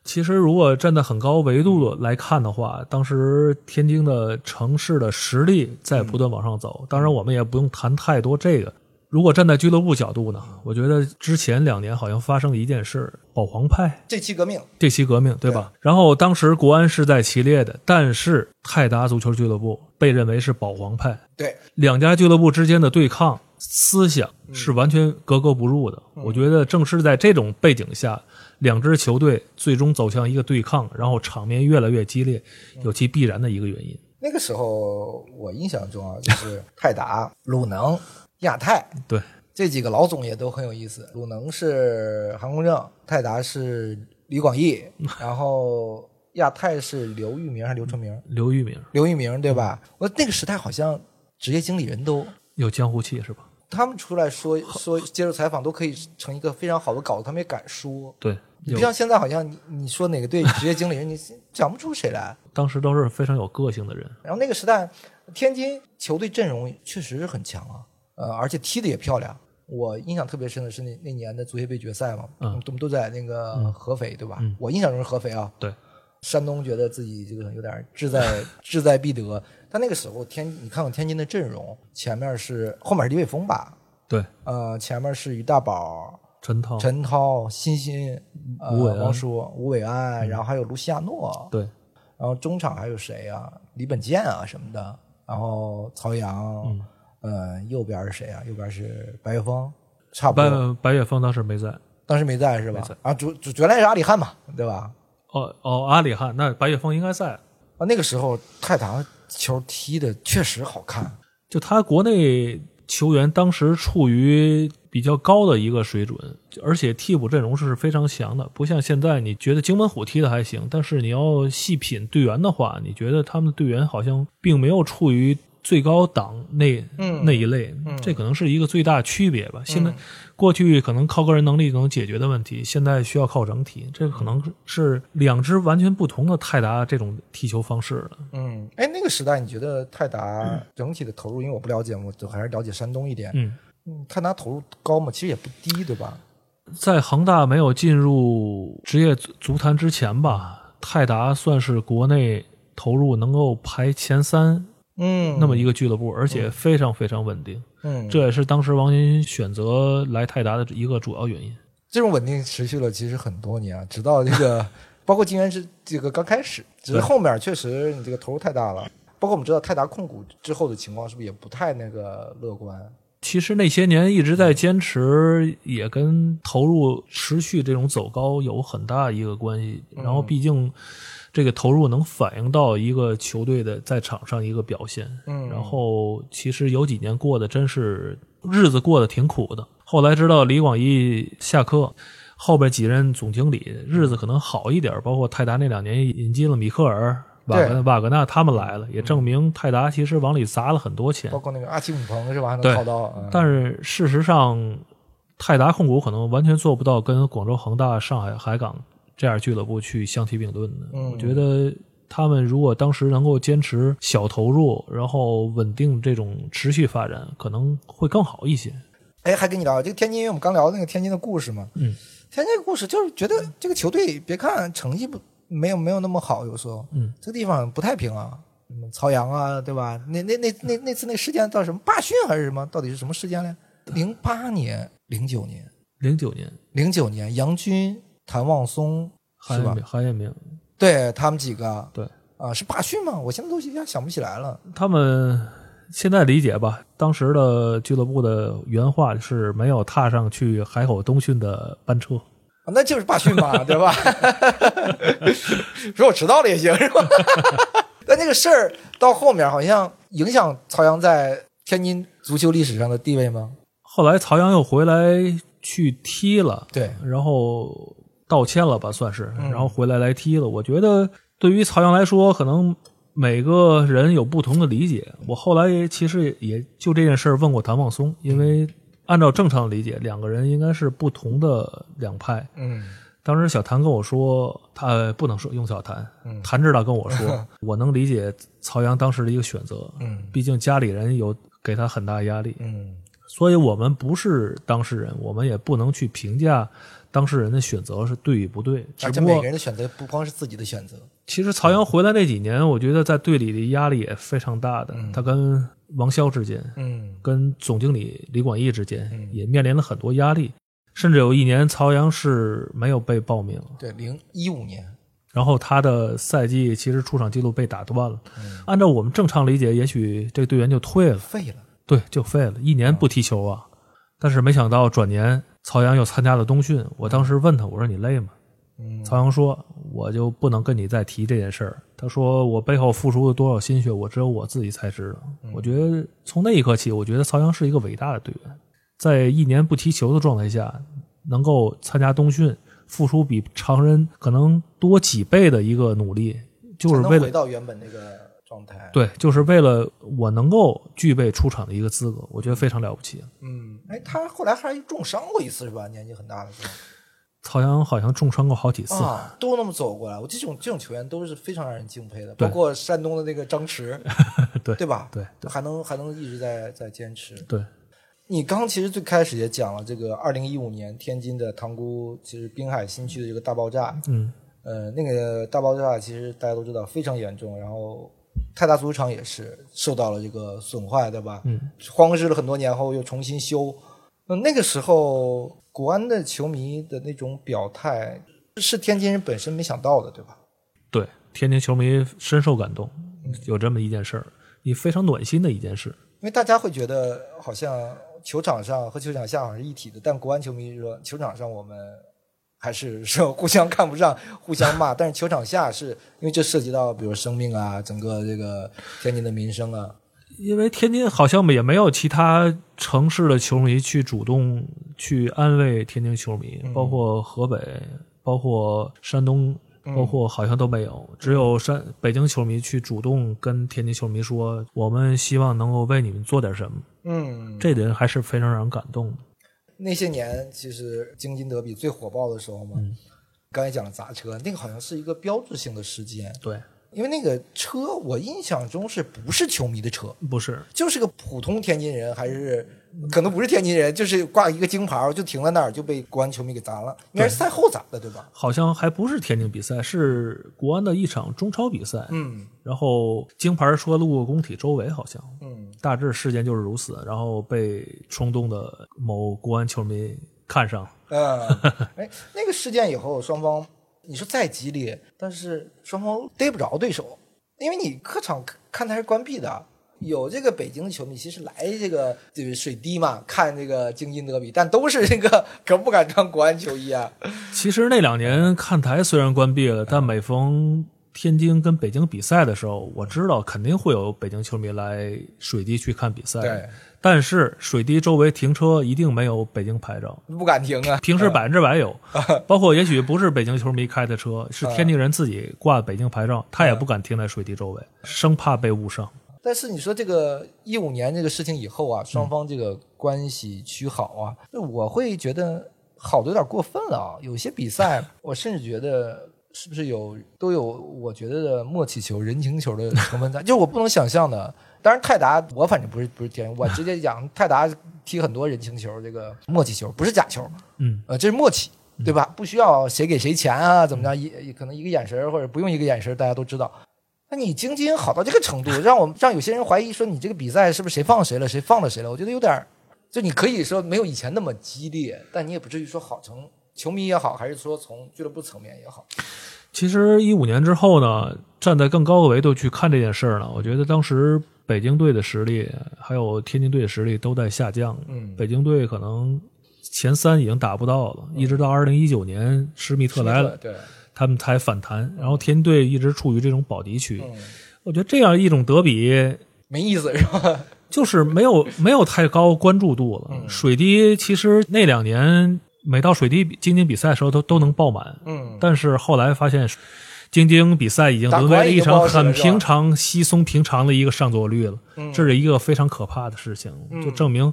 其实，如果站在很高维度来看的话，当时天津的城市的实力在不断往上走。当然，我们也不用谈太多这个。如果站在俱乐部角度呢，我觉得之前两年好像发生了一件事，保皇派这期革命，这期革命，对吧？然后当时国安是在其列的，但是泰达足球俱乐部被认为是保皇派，对，两家俱乐部之间的对抗思想是完全格格不入的。我觉得正是在这种背景下，两支球队最终走向一个对抗，然后场面越来越激烈，有其必然的一个原因。那个时候我印象中啊，就是泰达、鲁能、亚太对，这几个老总也都很有意思。鲁能是韩公正，泰达是李广义，然后亚太是刘玉明还是刘成明？刘玉明刘玉明对吧？我那个时代好像职业经理人都有江湖气是吧？他们出来说说接受采访都可以成一个非常好的稿子，他们也敢说。对，你不像现在，好像你你说哪个队职业经理人，你 讲不出谁来。当时都是非常有个性的人。然后那个时代，天津球队阵容确实是很强啊，呃，而且踢的也漂亮。我印象特别深的是那那年的足协杯决赛嘛，嗯我们都在那个合肥对吧？嗯我印象中是合肥啊。对，山东觉得自己这个有点志在 志在必得，但那个时候天，你看看天津的阵容，前面是后面是李玮峰吧，对，呃，前面是于大宝、陈涛，陈涛、欣欣、呃、王叔、吴伟安，然后还有卢西亚诺，对，然后中场还有谁啊？李本健啊什么的，然后曹阳，嗯呃，右边是谁啊？右边是白月峰，差不多。白白岳峰当时没在。当时没在是吧？啊，主主原来是阿里汉嘛，对吧？哦哦，阿里汉，那白月峰应该在。啊，那个时候泰达球踢的确实好看，就他国内球员当时处于比较高的一个水准，而且替补阵容是非常强的，不像现在你觉得京门虎踢的还行，但是你要细品队员的话，你觉得他们的队员好像并没有处于最高档那、嗯那一类，嗯这可能是一个最大区别吧。现在过去可能靠个人能力就能解决的问题，现在需要靠整体，这可能是两支完全不同的泰达这种踢球方式了。嗯，哎，那个时代你觉得泰达整体的投入，因为我不了解，我就还是了解山东一点。嗯，嗯，泰达投入高吗？其实也不低，对吧？在恒大没有进入职业足足坛之前吧，泰达算是国内投入能够排前三嗯，那么一个俱乐部，而且非常非常稳定。嗯，这也是当时王云选择来泰达的一个主要原因。这种稳定持续了其实很多年啊，直到这个 包括金元是这个刚开始，只是后面确实你这个投入太大了。包括我们知道泰达控股之后的情况是不是也不太那个乐观？其实那些年一直在坚持，也跟投入持续这种走高有很大一个关系。然后，毕竟这个投入能反映到一个球队的在场上一个表现。嗯然后，其实有几年过得真是日子过得挺苦的。后来知道李广义下课，后边几任总经理日子可能好一点，包括泰达那两年引进了米克尔。瓦格对瓦格纳他们来了，也证明泰达其实往里砸了很多钱。包括那个阿奇姆彭是吧？还能对套到，嗯但是事实上，泰达控股可能完全做不到跟广州恒大、上海海港这样俱乐部去相提并论的。嗯我觉得他们如果当时能够坚持小投入，然后稳定这种持续发展，可能会更好一些。哎，还跟你聊这个天津，因为我们刚聊那个天津的故事嘛。嗯，天津的故事就是觉得这个球队，别看成绩不没有没有那么好，有时候，嗯，这个地方不太平啊。嗯曹阳啊，对吧？那那那那那次那事件叫什么罢训还是什么？到底是什么事件嘞？零八年、零九年、零九年，零九年，杨军、谭望松是吧韩彦明，？韩彦明，对他们几个对啊，是罢训吗？我现在都一下想不起来了。他们现在理解吧，当时的俱乐部的原话是没有踏上去海口冬训的班车。啊那就是罢训嘛，对吧？说我迟到了也行，是吧？但那个事儿到后面好像影响曹阳在天津足球历史上的地位吗？后来曹阳又回来去踢了，对，然后道歉了吧，算是，嗯然后回来来踢了。我觉得对于曹阳来说，可能每个人有不同的理解。我后来其实也就这件事儿问过谭望松，因为按照正常理解，两个人应该是不同的两派。嗯当时小谭跟我说，他呃不能说用小谭，嗯谭指导跟我说，我能理解曹阳当时的一个选择，嗯毕竟家里人有给他很大压力，嗯所以我们不是当事人，我们也不能去评价当事人的选择是对与不对。只不过而且每个人，的选择不光是自己的选择。其实曹阳回来那几年，我觉得在队里的压力也非常大的。他跟王潇之间，嗯跟总经理李广义之间，也面临了很多压力。甚至有一年，曹阳是没有被报名，对，零一五年，然后他的赛季其实出场记录被打断了。按照我们正常理解，也许这个队员就退了。废了。对，就废了，一年不踢球啊。但是没想到转年曹阳又参加了冬训，我当时问他，我说你累吗？嗯曹阳说，我就不能跟你再提这件事儿。他说我背后付出了多少心血，我只有我自己才知道。我觉得从那一刻起，我觉得曹阳是一个伟大的队员，在一年不踢球的状态下，能够参加冬训，付出比常人可能多几倍的一个努力，就是为了回到原本那个状态。，对，就是为了我能够具备出场的一个资格，我觉得非常了不起。嗯，哎，他后来还重伤过一次是吧？年纪很大的时候曹阳好像重伤过好几次，啊，都那么走过来。我这种这种球员都是非常让人敬佩的，包括山东的那个张弛，对对吧？对对还能还能一直在在坚持。对，你刚其实最开始也讲了这个二零一五年天津的塘沽，其实滨海新区的这个大爆炸，嗯，呃，那个大爆炸其实大家都知道非常严重，然后泰达足球场也是受到了这个损坏，对吧？嗯，荒置了很多年后又重新修。那那个时候国安的球迷的那种表态，是天津人本身没想到的，对吧？对，天津球迷深受感动，有这么一件事儿，你非常暖心的一件事。因为大家会觉得好像球场上和球场下好像是一体的，但国安球迷说球场上我们还是说 互相看不上、互相骂，但是球场下是因为这涉及到比如生命啊，整个这个天津的民生啊，因为天津好像也没有其他城市的球迷去主动去安慰天津球迷，包括河北，包括山东，包括好像都没有，只有山北京球迷去主动跟天津球迷说，我们希望能够为你们做点什么，嗯，这点还是非常让人感动的。那些年其实京津德比最火爆的时候嘛，刚才讲了砸车，那个好像是一个标志性的事件，对，因为那个车我印象中是不是球迷的车，不是，就是个普通天津人，还是可能不是天津人，就是挂一个京牌，就停在那儿就被国安球迷给砸了，应该是赛后砸的，对吧？好像还不是天津比赛，是国安的一场中超比赛。嗯然后京牌说路过工体周围，好像嗯，大致事件就是如此。然后被冲动的某国安球迷看上，嗯，哎，那个事件以后，双方你说再激烈，但是双方逮不着对手，因为你客场看台是关闭的。有这个北京的球迷，其实来这个这个水滴嘛，看这个京津德比，但都是这个可不敢穿国安球衣啊。其实那两年看台虽然关闭了，但每逢天津跟北京比赛的时候，我知道肯定会有北京球迷来水滴去看比赛。对，但是水滴周围停车一定没有北京牌照。不敢停啊。平时百分之百有，包括也许不是北京球迷开的车，是天津人自己挂北京牌照，他也不敢停在水滴周围，生怕被误伤。但是你说这个一五年这个事情以后啊，双方这个关系趋好啊，我会觉得好的有点过分了啊。有些比赛，我甚至觉得是不是有都有我觉得的默契球、人情球的成分在，就是我不能想象的。当然，泰达我反正不是不是天，我直接讲泰达踢很多人情球，这个默契球不是假球，嗯，呃，这是默契，对吧？不需要谁给谁钱啊，怎么着？一可能一个眼神或者不用一个眼神，大家都知道。那你京津好到这个程度，让我们让有些人怀疑说你这个比赛是不是谁放谁了，谁放了谁了？我觉得有点儿，就你可以说没有以前那么激烈，但你也不至于说好成球迷也好，还是说从俱乐部层面也好。其实一五年之后呢，站在更高的维度去看这件事儿呢，我觉得当时北京队的实力还有天津队的实力都在下降。嗯北京队可能前三已经达不到了，一直到二零一九年施密特来了，对，他们才反弹。然后天津队一直处于这种保级区。嗯，我觉得这样一种德比，没意思是吧？就是没有没有太高关注度了。嗯水滴其实那两年每到水滴比京津比赛的时候都都能爆满，嗯，但是后来发现京津比赛已经沦为了一场很平常、稀松平常的一个上座率了，嗯这是一个非常可怕的事情，嗯。就证明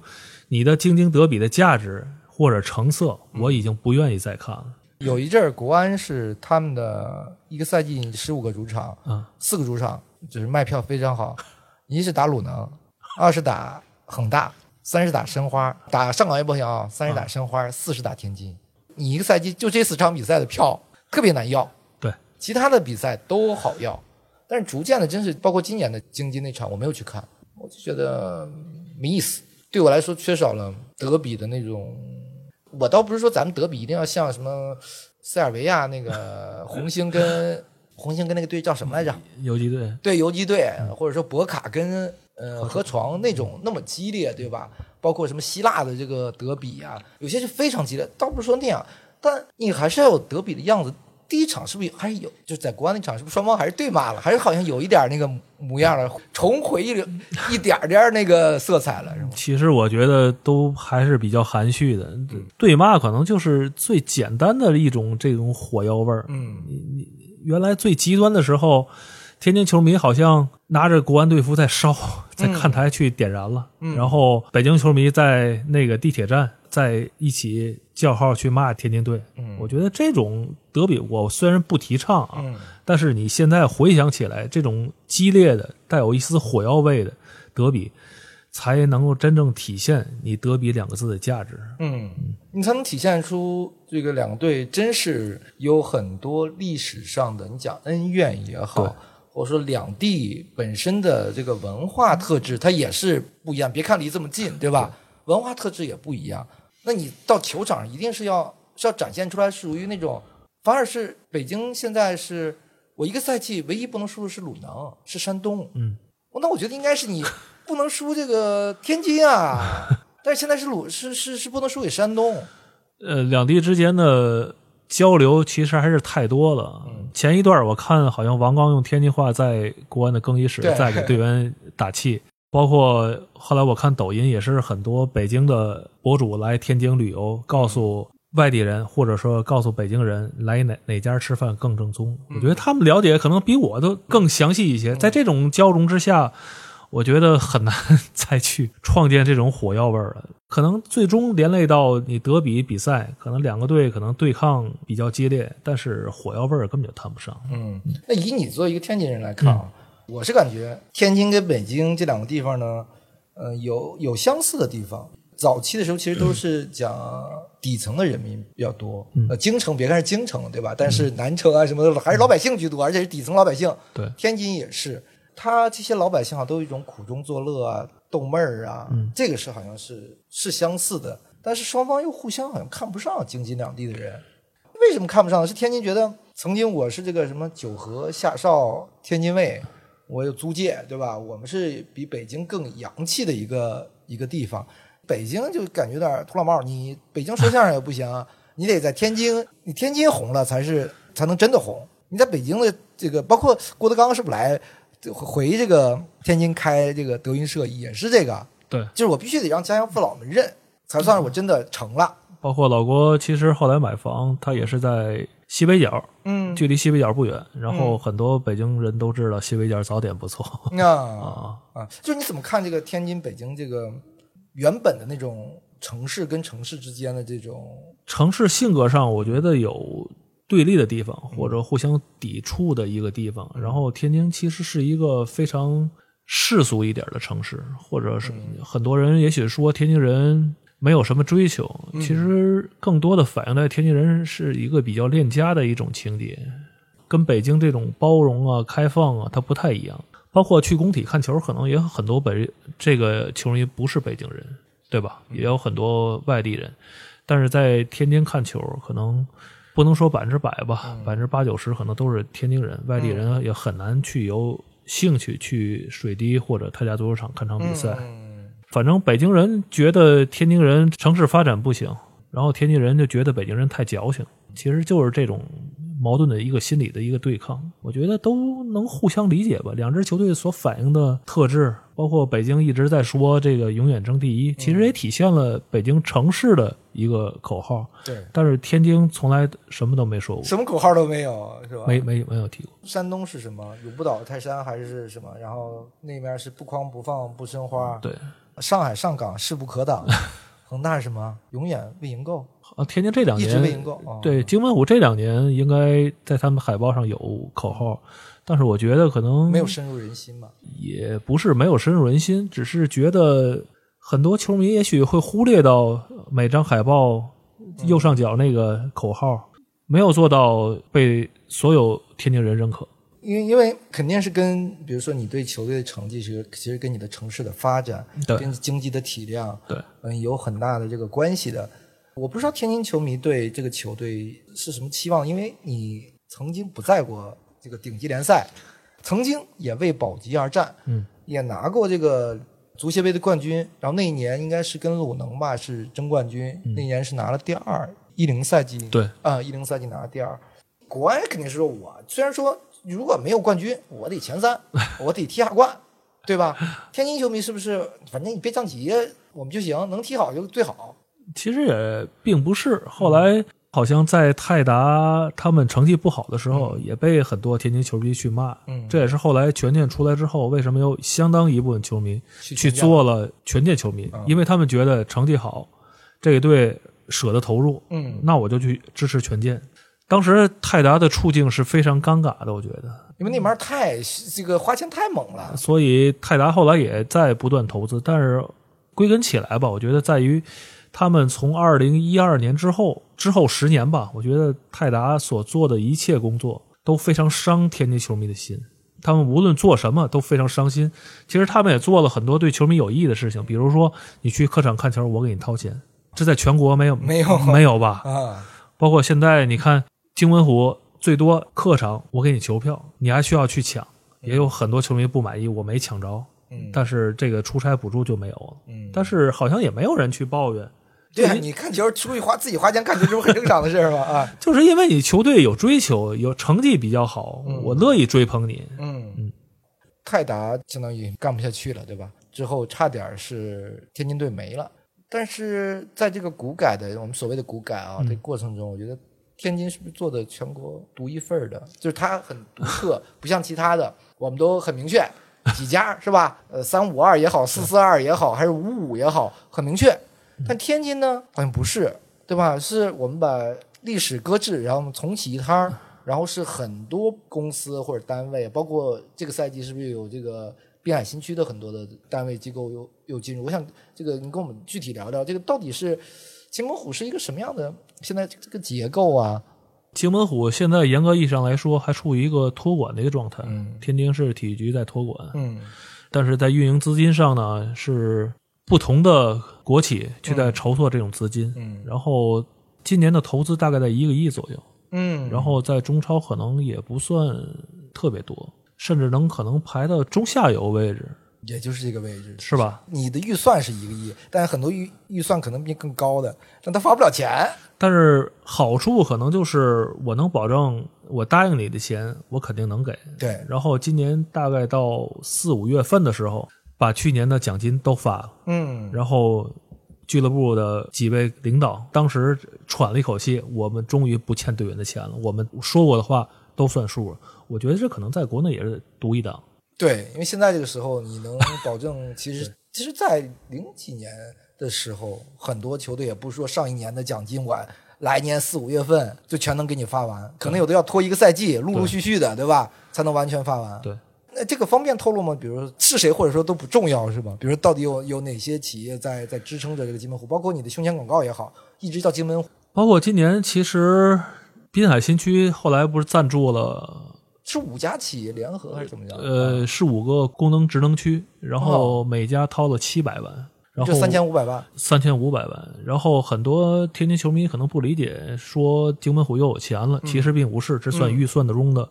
你的京津德比的价值或者成色，嗯我已经不愿意再看了。有一阵儿国安是他们的一个赛季十五个主场，嗯，四个主场就是卖票非常好，一是打鲁能，二是打恒大，三是打申花，打上港也不行啊，三是打申花，四是打天津。你一个赛季就这四场比赛的票特别难要，对，其他的比赛都好要，但是逐渐的真是包括今年的京津那场我没有去看，我就觉得没意思，对我来说缺少了德比的那种。我倒不是说咱们德比一定要像什么塞尔维亚那个 红星跟红星跟那个队叫什么来着？游击队，对游击队，或者说博卡跟呃河床那种那么激烈，对吧？包括什么希腊的这个德比啊，有些是非常激烈，倒不是说那样，但你还是要有德比的样子，第一场是不是还是有，就是在国安那场是不是双方还是对骂了，还是好像有一点那个模样了，重回一一点点那个色彩了，是吗？其实我觉得都还是比较含蓄的，对骂可能就是最简单的一种这种火药味儿。嗯，原来最极端的时候，天津球迷好像拿着国安队服在烧，在看台去点燃了，然后北京球迷在那个地铁站在一起叫号去骂天津队。我觉得这种德比，我虽然不提倡啊，但是你现在回想起来，这种激烈的、带有一丝火药味的德比，才能够真正体现你“德比”两个字的价值。嗯，你才能体现出这个两队真是有很多历史上的，你讲恩怨也好，或者说两地本身的这个文化特质，它也是不一样。别看离这么近，对吧？文化特质也不一样。那你到球场上一定是要是要展现出来属于那种，反而是北京现在是我一个赛季唯一不能输的是鲁能，是山东。嗯，那我觉得应该是你不能输这个天津啊，但是现在是鲁是是是不能输给山东。呃，两地之间的交流其实还是太多了。前一段我看好像王刚用天津话在国安的更衣室在给队员打气，包括后来我看抖音也是很多北京的博主来天津旅游，告诉外地人或者说告诉北京人来哪哪家吃饭更正宗。我觉得他们了解可能比我都更详细一些。在这种交融之下，我觉得很难 再去创建这种火药味儿了。可能最终连累到你德比比赛，可能两个队可能对抗比较激烈，但是火药味儿根本就谈不上。嗯，那以你作为一个天津人来看啊，我是感觉天津跟北京这两个地方呢，呃，有有相似的地方。早期的时候，其实都是讲底层的人民比较多。呃，京城别看是京城，对吧？但是南城啊什么的，还是老百姓居多，而且是底层老百姓。对天津也是，他这些老百姓啊，都有一种苦中作乐啊、逗闷儿啊，这个是好像是是相似的。但是双方又互相好像看不上京津两地的人，为什么看不上呢？是天津觉得曾经我是这个什么九河、下哨、天津卫，我有租界，对吧？我们是比北京更洋气的一个一个地方。北京就感觉有点土老帽，你北京说相声也不行，你得在天津，你天津红了才是才能真的红。你在北京的这个，包括郭德纲是不来回这个天津开这个德云社，也是这个，对，就是我必须得让家乡父老们认，才算是我真的成了。包括老郭，其实后来买房，他也是在西北角，嗯距离西北角不远。然后很多北京人都知道西北角早点不错。啊啊，就是你怎么看这个天津、北京这个原本的那种城市跟城市之间的这种，城市性格上，我觉得有对立的地方，或者互相抵触的一个地方。然后天津其实是一个非常世俗一点的城市，或者是很多人也许说天津人没有什么追求，其实更多的反映在天津人是一个比较恋家的一种情节，跟北京这种包容啊、开放啊，它不太一样。包括去工体看球，可能也有很多北这个球迷不是北京人，对吧？也有很多外地人，但是在天津看球，可能不能说百分之百吧，百分之八九十可能都是天津人，外地人也很难去有兴趣去水滴或者泰家足球场看场比赛。反正北京人觉得天津人城市发展不行，然后天津人就觉得北京人太矫情，其实就是这种矛盾的一个心理的一个对抗。我觉得都能互相理解吧。两支球队所反映的特质，包括北京一直在说这个永远争第一，其实也体现了北京城市的一个口号。对，但是天津从来什么都没说过，什么口号都没有，是吧？没没没有提过。山东是什么？永不倒泰山还是什么？然后那边是不慌不放不生花。对，上海上港势不可挡。恒大是什么？永远未赢够。啊，天津这两年一年直未赢够。哦对，京门虎这两年应该在他们海报上有口号，但是我觉得可能没有深入人心吧。也不是没有深入人心，只是觉得很多球迷也许会忽略到每张海报右上角那个口号，没有做到被所有天津人认可。因为因为肯定是跟比如说你对球队的成绩，是其实跟你的城市的发展，对跟经济的体量，对，嗯，有很大的这个关系的。我不知道天津球迷对这个球队是什么期望，因为你曾经不在过这个顶级联赛，曾经也为保级而战，嗯，也拿过这个足协杯的冠军，然后那一年应该是跟鲁能吧是争冠军，那年是拿了第二，一零赛季对啊，一零赛季拿了第二。国安肯定是说我虽然说如果没有冠军，我得前三，我得踢亚冠，对吧？天津球迷是不是？反正你别降级，我们就行，能踢好就最好。其实也并不是，后来好像在泰达他们成绩不好的时候，也被很多天津球迷去骂。嗯。这也是后来权健出来之后，为什么有相当一部分球迷去做了权健球迷，因为他们觉得成绩好，这个队舍得投入，嗯。那我就去支持权健。当时泰达的处境是非常尴尬的，我觉得，因为那边太这个花钱太猛了。所以泰达后来也在不断投资，但是归根起来吧，我觉得在于他们从二零一二年之后之后十年吧，我觉得泰达所做的一切工作都非常伤天津球迷的心。他们无论做什么都非常伤心。其实他们也做了很多对球迷有益的事情，比如说你去客场看球，我给你掏钱，这在全国没有没有。没有吧？啊，包括现在你看金文湖最多客场我给你球票，你还需要去抢，也有很多球迷不满意，我没抢着，嗯。但是这个出差补助就没有了，嗯。但是好像也没有人去抱怨，对啊，你看球出去花自己花钱看球，这不很正常的事儿吗？啊，就是因为你球队有追求，有成绩比较好，我乐意追捧你。嗯嗯泰达相当于干不下去了，对吧？之后差点是天津队没了，但是在这个股改的我们所谓的股改啊、这个过程中，我觉得天津是不是做的全国独一份儿的？就是它很独特，不像其他的，我们都很明确，几家是吧？呃，三五二也好，四四二也好，还是五五也好，很明确。但天津呢，好像不是，对吧？是我们把历史搁置，然后重启一摊儿，然后是很多公司或者单位，包括这个赛季是不是有这个滨海新区的很多的单位机构又又进入？我想这个你跟我们具体聊聊，这个到底是秦猛虎是一个什么样的现在这个结构啊？京门虎现在严格意义上来说还处于一个托管的一个状态，嗯天津市体育局在托管，嗯但是在运营资金上呢，是不同的国企去在筹措这种资金。嗯然后今年的投资大概在一个亿左右，嗯然后在中超可能也不算特别多，甚至能可能排到中下游位置，也就是这个位置，是吧？你的预算是一个亿，但是很多预预算可能比更高的，但他发不了钱。但是好处可能就是我能保证我答应你的钱，我肯定能给。对，然后今年大概到四五月份的时候，把去年的奖金都发了。嗯然后俱乐部的几位领导当时喘了一口气，我们终于不欠队员的钱了，我们说过的话都算数了。我觉得这可能在国内也是独一档。对，因为现在这个时候，你能保证，其实 其实，在零几年的时候，很多球队也不是说上一年的奖金完，来年四五月份就全能给你发完，可能有的要拖一个赛季，陆陆续续的，对吧？才能完全发完。对，那这个方便透露吗？比如是谁，或者说都不重要，是吧？比如到底有有哪些企业在在支撑着这个金门湖，包括你的胸前广告也好，一直叫金门湖，包括今年其实滨海新区后来不是赞助了，是五家企业联合还是怎么样？呃，是五个功能职能区，然后每家掏了七百万，然后三千五百万。三千五百万，然后很多天津球迷可能不理解，说京门虎又有钱了，其实并不是，这算预算的中的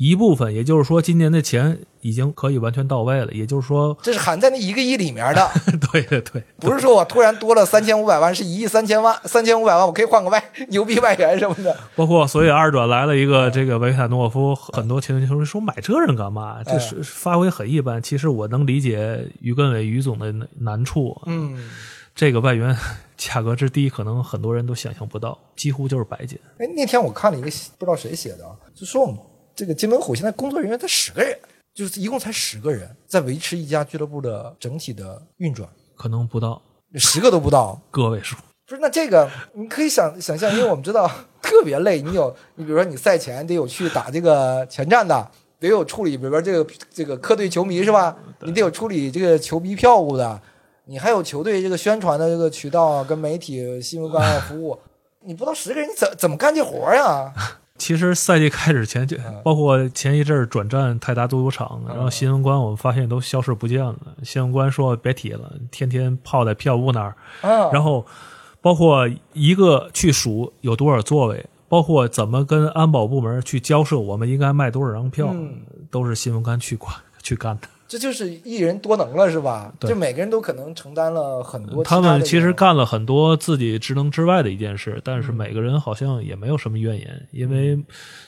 一部分。也就是说，今年的钱已经可以完全到位了。也就是说，这是含在那一个亿里面的，对对对，不是说我突然多了三千五百万，是一亿三千万，三千五百万我可以换个外牛逼外援什么的。包括所以二转来了一个这个维塔诺夫，很多球迷说买这人干嘛？这是发挥很一般。其实我能理解于根伟于总的难难处，嗯，这个外援价格之低，可能很多人都想象不到，几乎就是白捡。哎，那天我看了一个不知道谁写的啊，就说我们这个金门虎现在工作人员才十个人，就是一共才十个人，在维持一家俱乐部的整体的运转，可能不到十个都不到。个位数。不是，那这个你可以想想象，因为我们知道 特别累，你有你比如说你赛前得有去打这个前站的，得有处理，比如说这个这个客队球迷是吧？你得有处理这个球迷票务的，你还有球队这个宣传的这个渠道啊跟媒体新闻官啊服务，你不到十个人，你怎怎么干这活呀？其实赛季开始前就嗯包括前一阵儿转战泰达足球场，然后新闻官我们发现都消失不见了。新闻官说别提了，天天泡在票务那儿，啊，然后包括一个去数有多少座位，包括怎么跟安保部门去交涉，我们应该卖多少张票，嗯都是新闻官去管去干的。这就是一人多能了，是吧？对就每个人都可能承担了很多他们其实干了很多自己职能之外的一件事，但嗯是每个人好像也没有什么怨言，因为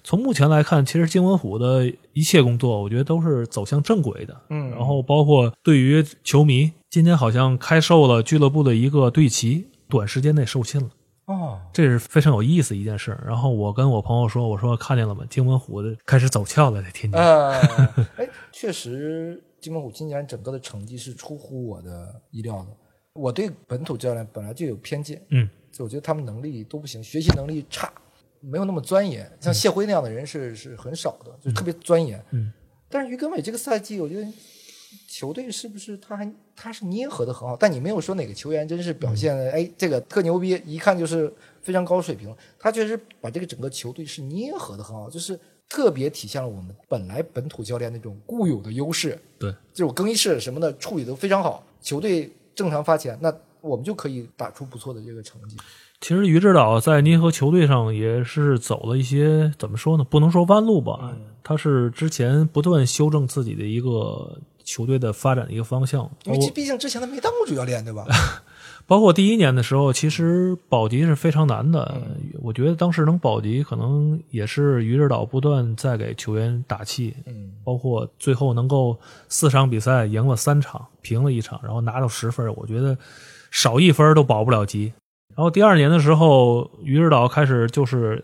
从目前来看，其实金文虎的一切工作，我觉得都是走向正轨的。嗯然后包括对于球迷，今天好像开售了俱乐部的一个队旗，短时间内售罄了。哦，这是非常有意思一件事。然后我跟我朋友说：“我说看见了吗？金文虎的开始走俏了，在天津。呃，哎，确实，金门虎今年整个的成绩是出乎我的意料的。我对本土教练本来就有偏见，嗯，就我觉得他们能力都不行，学习能力差，没有那么钻研。像谢辉那样的人是是很少的，就特别钻研。嗯，但是于根伟这个赛季，我觉得球队是不是他还他是捏合的很好？但你没有说哪个球员真是表现的，哎，这个特牛逼，一看就是非常高水平。他确实把这个整个球队是捏合的很好，就是特别体现了我们本来本土教练那种固有的优势。对，这种更衣室什么的处理都非常好，球队正常发钱，那我们就可以打出不错的这个成绩。其实于指导在您和球队上也是走了一些怎么说呢？不能说弯路吧，嗯他是之前不断修正自己的一个球队的发展的一个方向。因为毕竟之前他没当过主教练，对吧？包括第一年的时候，其实保级是非常难的。嗯我觉得当时能保级，可能也是于指导不断在给球员打气。嗯，包括最后能够四场比赛赢了三场，平了一场，然后拿到十分，我觉得少一分都保不了级。然后第二年的时候，于指导开始就是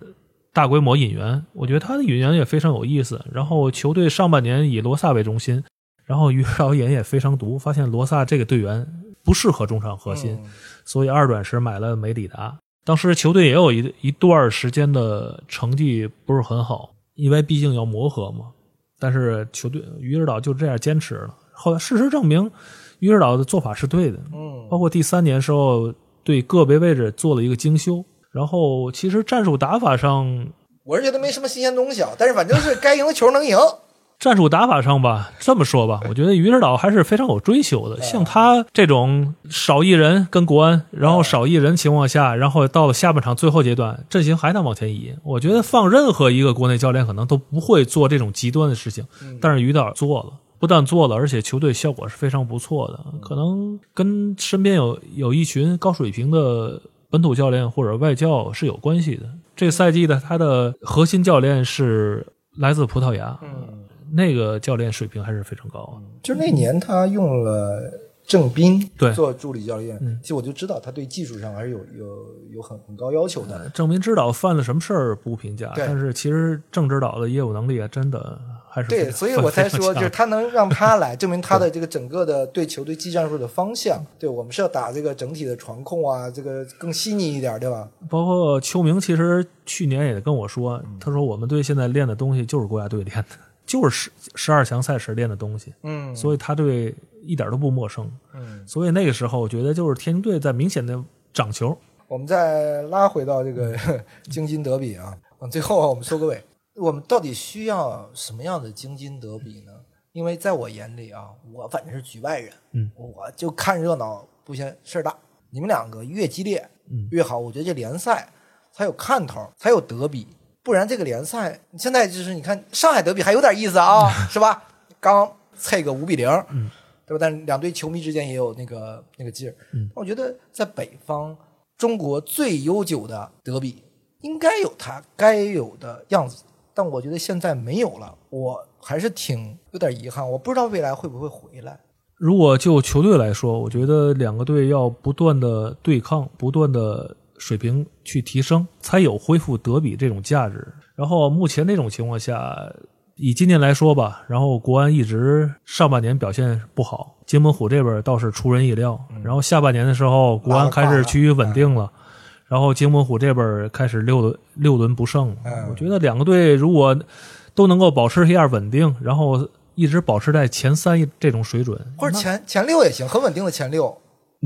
大规模引援，我觉得他的引援也非常有意思。然后球队上半年以罗萨为中心，然后于指导眼也非常毒，发现罗萨这个队员不适合中场核心，嗯所以二转时买了梅里达。当时球队也有一一段时间的成绩不是很好，因为毕竟要磨合嘛。但是球队于指导就这样坚持了。后来事实证明，于指导的做法是对的。嗯，包括第三年时候对个别位置做了一个精修，然后其实战术打法上，我是觉得没什么新鲜东西啊，但是反正是该赢的球能赢。战术打法上吧，这么说吧，我觉得于指导还是非常有追求的。像他这种少一人跟国安，然后少一人情况下，然后到了下半场最后阶段，阵型还能往前移。我觉得放任何一个国内教练可能都不会做这种极端的事情，但是于导做了。不但做了，而且球队效果是非常不错的，可能跟身边有有一群高水平的本土教练或者外教是有关系的。这个赛季的他的核心教练是来自葡萄牙，嗯，那个教练水平还是非常高啊。就是那年他用了郑斌对做助理教练，嗯其实我就知道他对技术上还是有有有很很高要求的。郑斌指导犯了什么事儿不评价，对但是其实郑指导的业务能力啊，真的还是对，所以我才说，就是他能让他来 证明他的这个整个的对球队技战术的方向。对我们是要打这个整体的传控啊，这个更细腻一点，对吧？包括邱明，其实去年也跟我说，嗯他说我们队现在练的东西就是国家队练的，就是十十二强赛时练的东西，嗯所以他对一点都不陌生。嗯，所以那个时候，我觉得就是天津队在明显的涨球。我们再拉回到这个 京津德比啊，嗯最后我们收个尾，我们到底需要什么样的京津德比呢？因为在我眼里啊，我反正是局外人，嗯，我就看热闹不嫌事儿大。你们两个越激烈，嗯越好，我觉得这联赛才有看头，才有德比。不然这个联赛现在就是你看上海德比还有点意思啊，是吧？刚菜个五比零，嗯，对吧？但是两队球迷之间也有那个那个劲儿。嗯我觉得在北方，中国最悠久的德比应该有它该有的样子，但我觉得现在没有了，我还是挺有点遗憾。我不知道未来会不会回来。如果就球队来说，我觉得两个队要不断的对抗，不断的水平去提升，才有恢复德比这种价值。然后目前这种情况下，以今年来说吧，然后国安一直上半年表现不好，金门虎这边倒是出人意料。然后下半年的时候，国安开始趋于稳定了，然后金门虎这边开始六轮六轮不胜我觉得两个队如果都能够保持一下稳定，然后一直保持在前三这种水准，或者前前六也行，很稳定的前六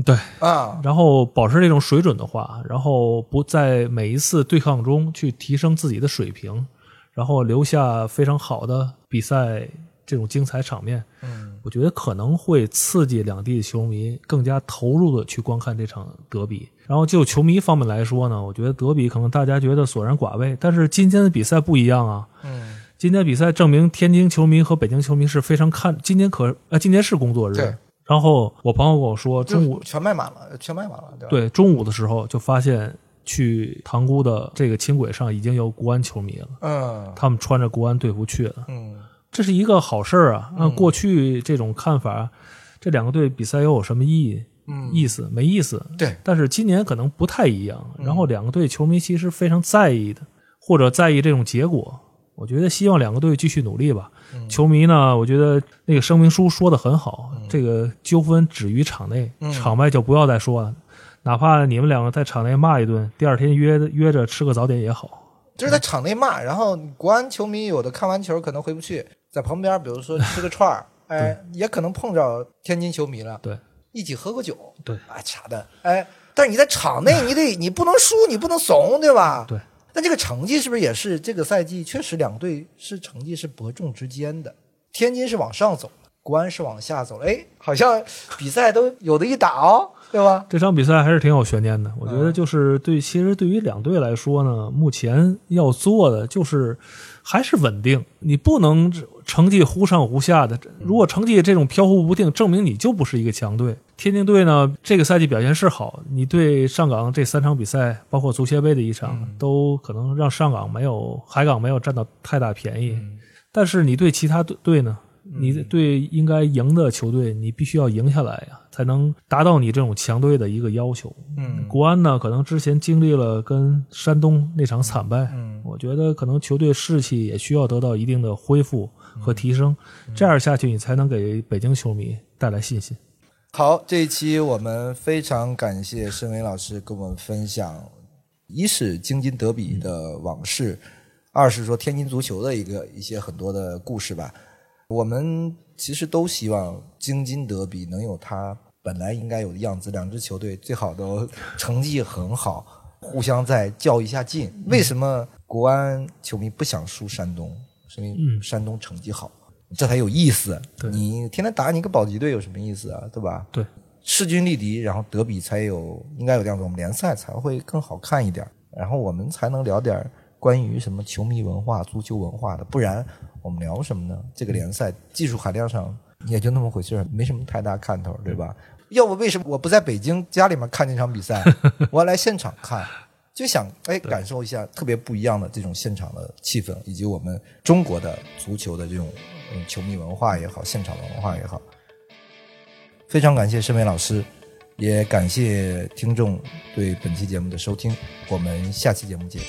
对，啊。然后保持这种水准的话，然后不在每一次对抗中去提升自己的水平，然后留下非常好的比赛这种精彩场面，嗯，我觉得可能会刺激两地的球迷更加投入的去观看这场德比。然后就球迷方面来说呢，我觉得德比可能大家觉得索然寡味，但是今天的比赛不一样啊。嗯，今天比赛证明天津球迷和北京球迷是非常看今天可呃今天是工作日对，然后我朋友跟我说中午全卖满了，全卖满了，对吧？对中午的时候就发现去塘沽的这个轻轨上已经有国安球迷了，嗯他们穿着国安队服去了，嗯这是一个好事儿啊。按过去这种看法，这两个队比赛又有什么意义？嗯，意思没意思。对，但是今年可能不太一样。嗯然后两个队球迷其实非常在意的，或者在意这种结果。我觉得希望两个队继续努力吧。嗯球迷呢，我觉得那个声明书说的很好，这个纠纷止于场内，嗯场外就不要再说了。哪怕你们两个在场内骂一顿，第二天约约着吃个早点也好。就是在场内骂，然后国安球迷有的看完球可能回不去，在旁边比如说吃个串儿，哎，也可能碰着天津球迷了，对，一起喝个酒，对啊，啥的，哎，但是你在场内，你得你不能输，你不能怂，对吧？对。但这个成绩是不是也是这个赛季确实两队是成绩是伯仲之间的？天津是往上走了，国安是往下走了，哎，好像比赛都有的一打哦，对吧？这场比赛还是挺有悬念的。我觉得就是对，其实对于两队来说呢，目前要做的就是还是稳定，你不能成绩忽上忽下的。如果成绩这种飘忽不定，证明你就不是一个强队。天津队呢，这个赛季表现是好，你对上港这三场比赛，包括足协杯的一场，都可能让上港没有海港没有占到太大便宜。但是你对其他队队呢？你对应该赢的球队，你必须要赢下来呀，才能达到你这种强队的一个要求。嗯国安呢，可能之前经历了跟山东那场惨败，嗯我觉得可能球队士气也需要得到一定的恢复和提升，这样下去你才能给北京球迷带来信心。好，这一期我们非常感谢申伟老师跟我们分享，一是京津德比的往事，二是说天津足球的一个一些很多的故事吧。我们其实都希望京津德比能有它本来应该有的样子，两支球队最好都成绩很好，互相再较一下劲。为什么国安球迷不想输山东？是因为山东成绩好，这才有意思。你天天打你个保级队有什么意思啊？对吧？对，势均力敌，然后德比才有应该有这样子，我们联赛才会更好看一点，然后我们才能聊点关于什么球迷文化、足球文化的，不然我们聊什么呢？这个联赛技术含量上也就那么回事儿，没什么太大看头，对吧？要不为什么我不在北京家里面看这场比赛，我要来现场看？就想哎感受一下特别不一样的这种现场的气氛，以及我们中国的足球的这种嗯球迷文化也好，现场的文化也好。非常感谢申伟老师，也感谢听众对本期节目的收听，我们下期节目见。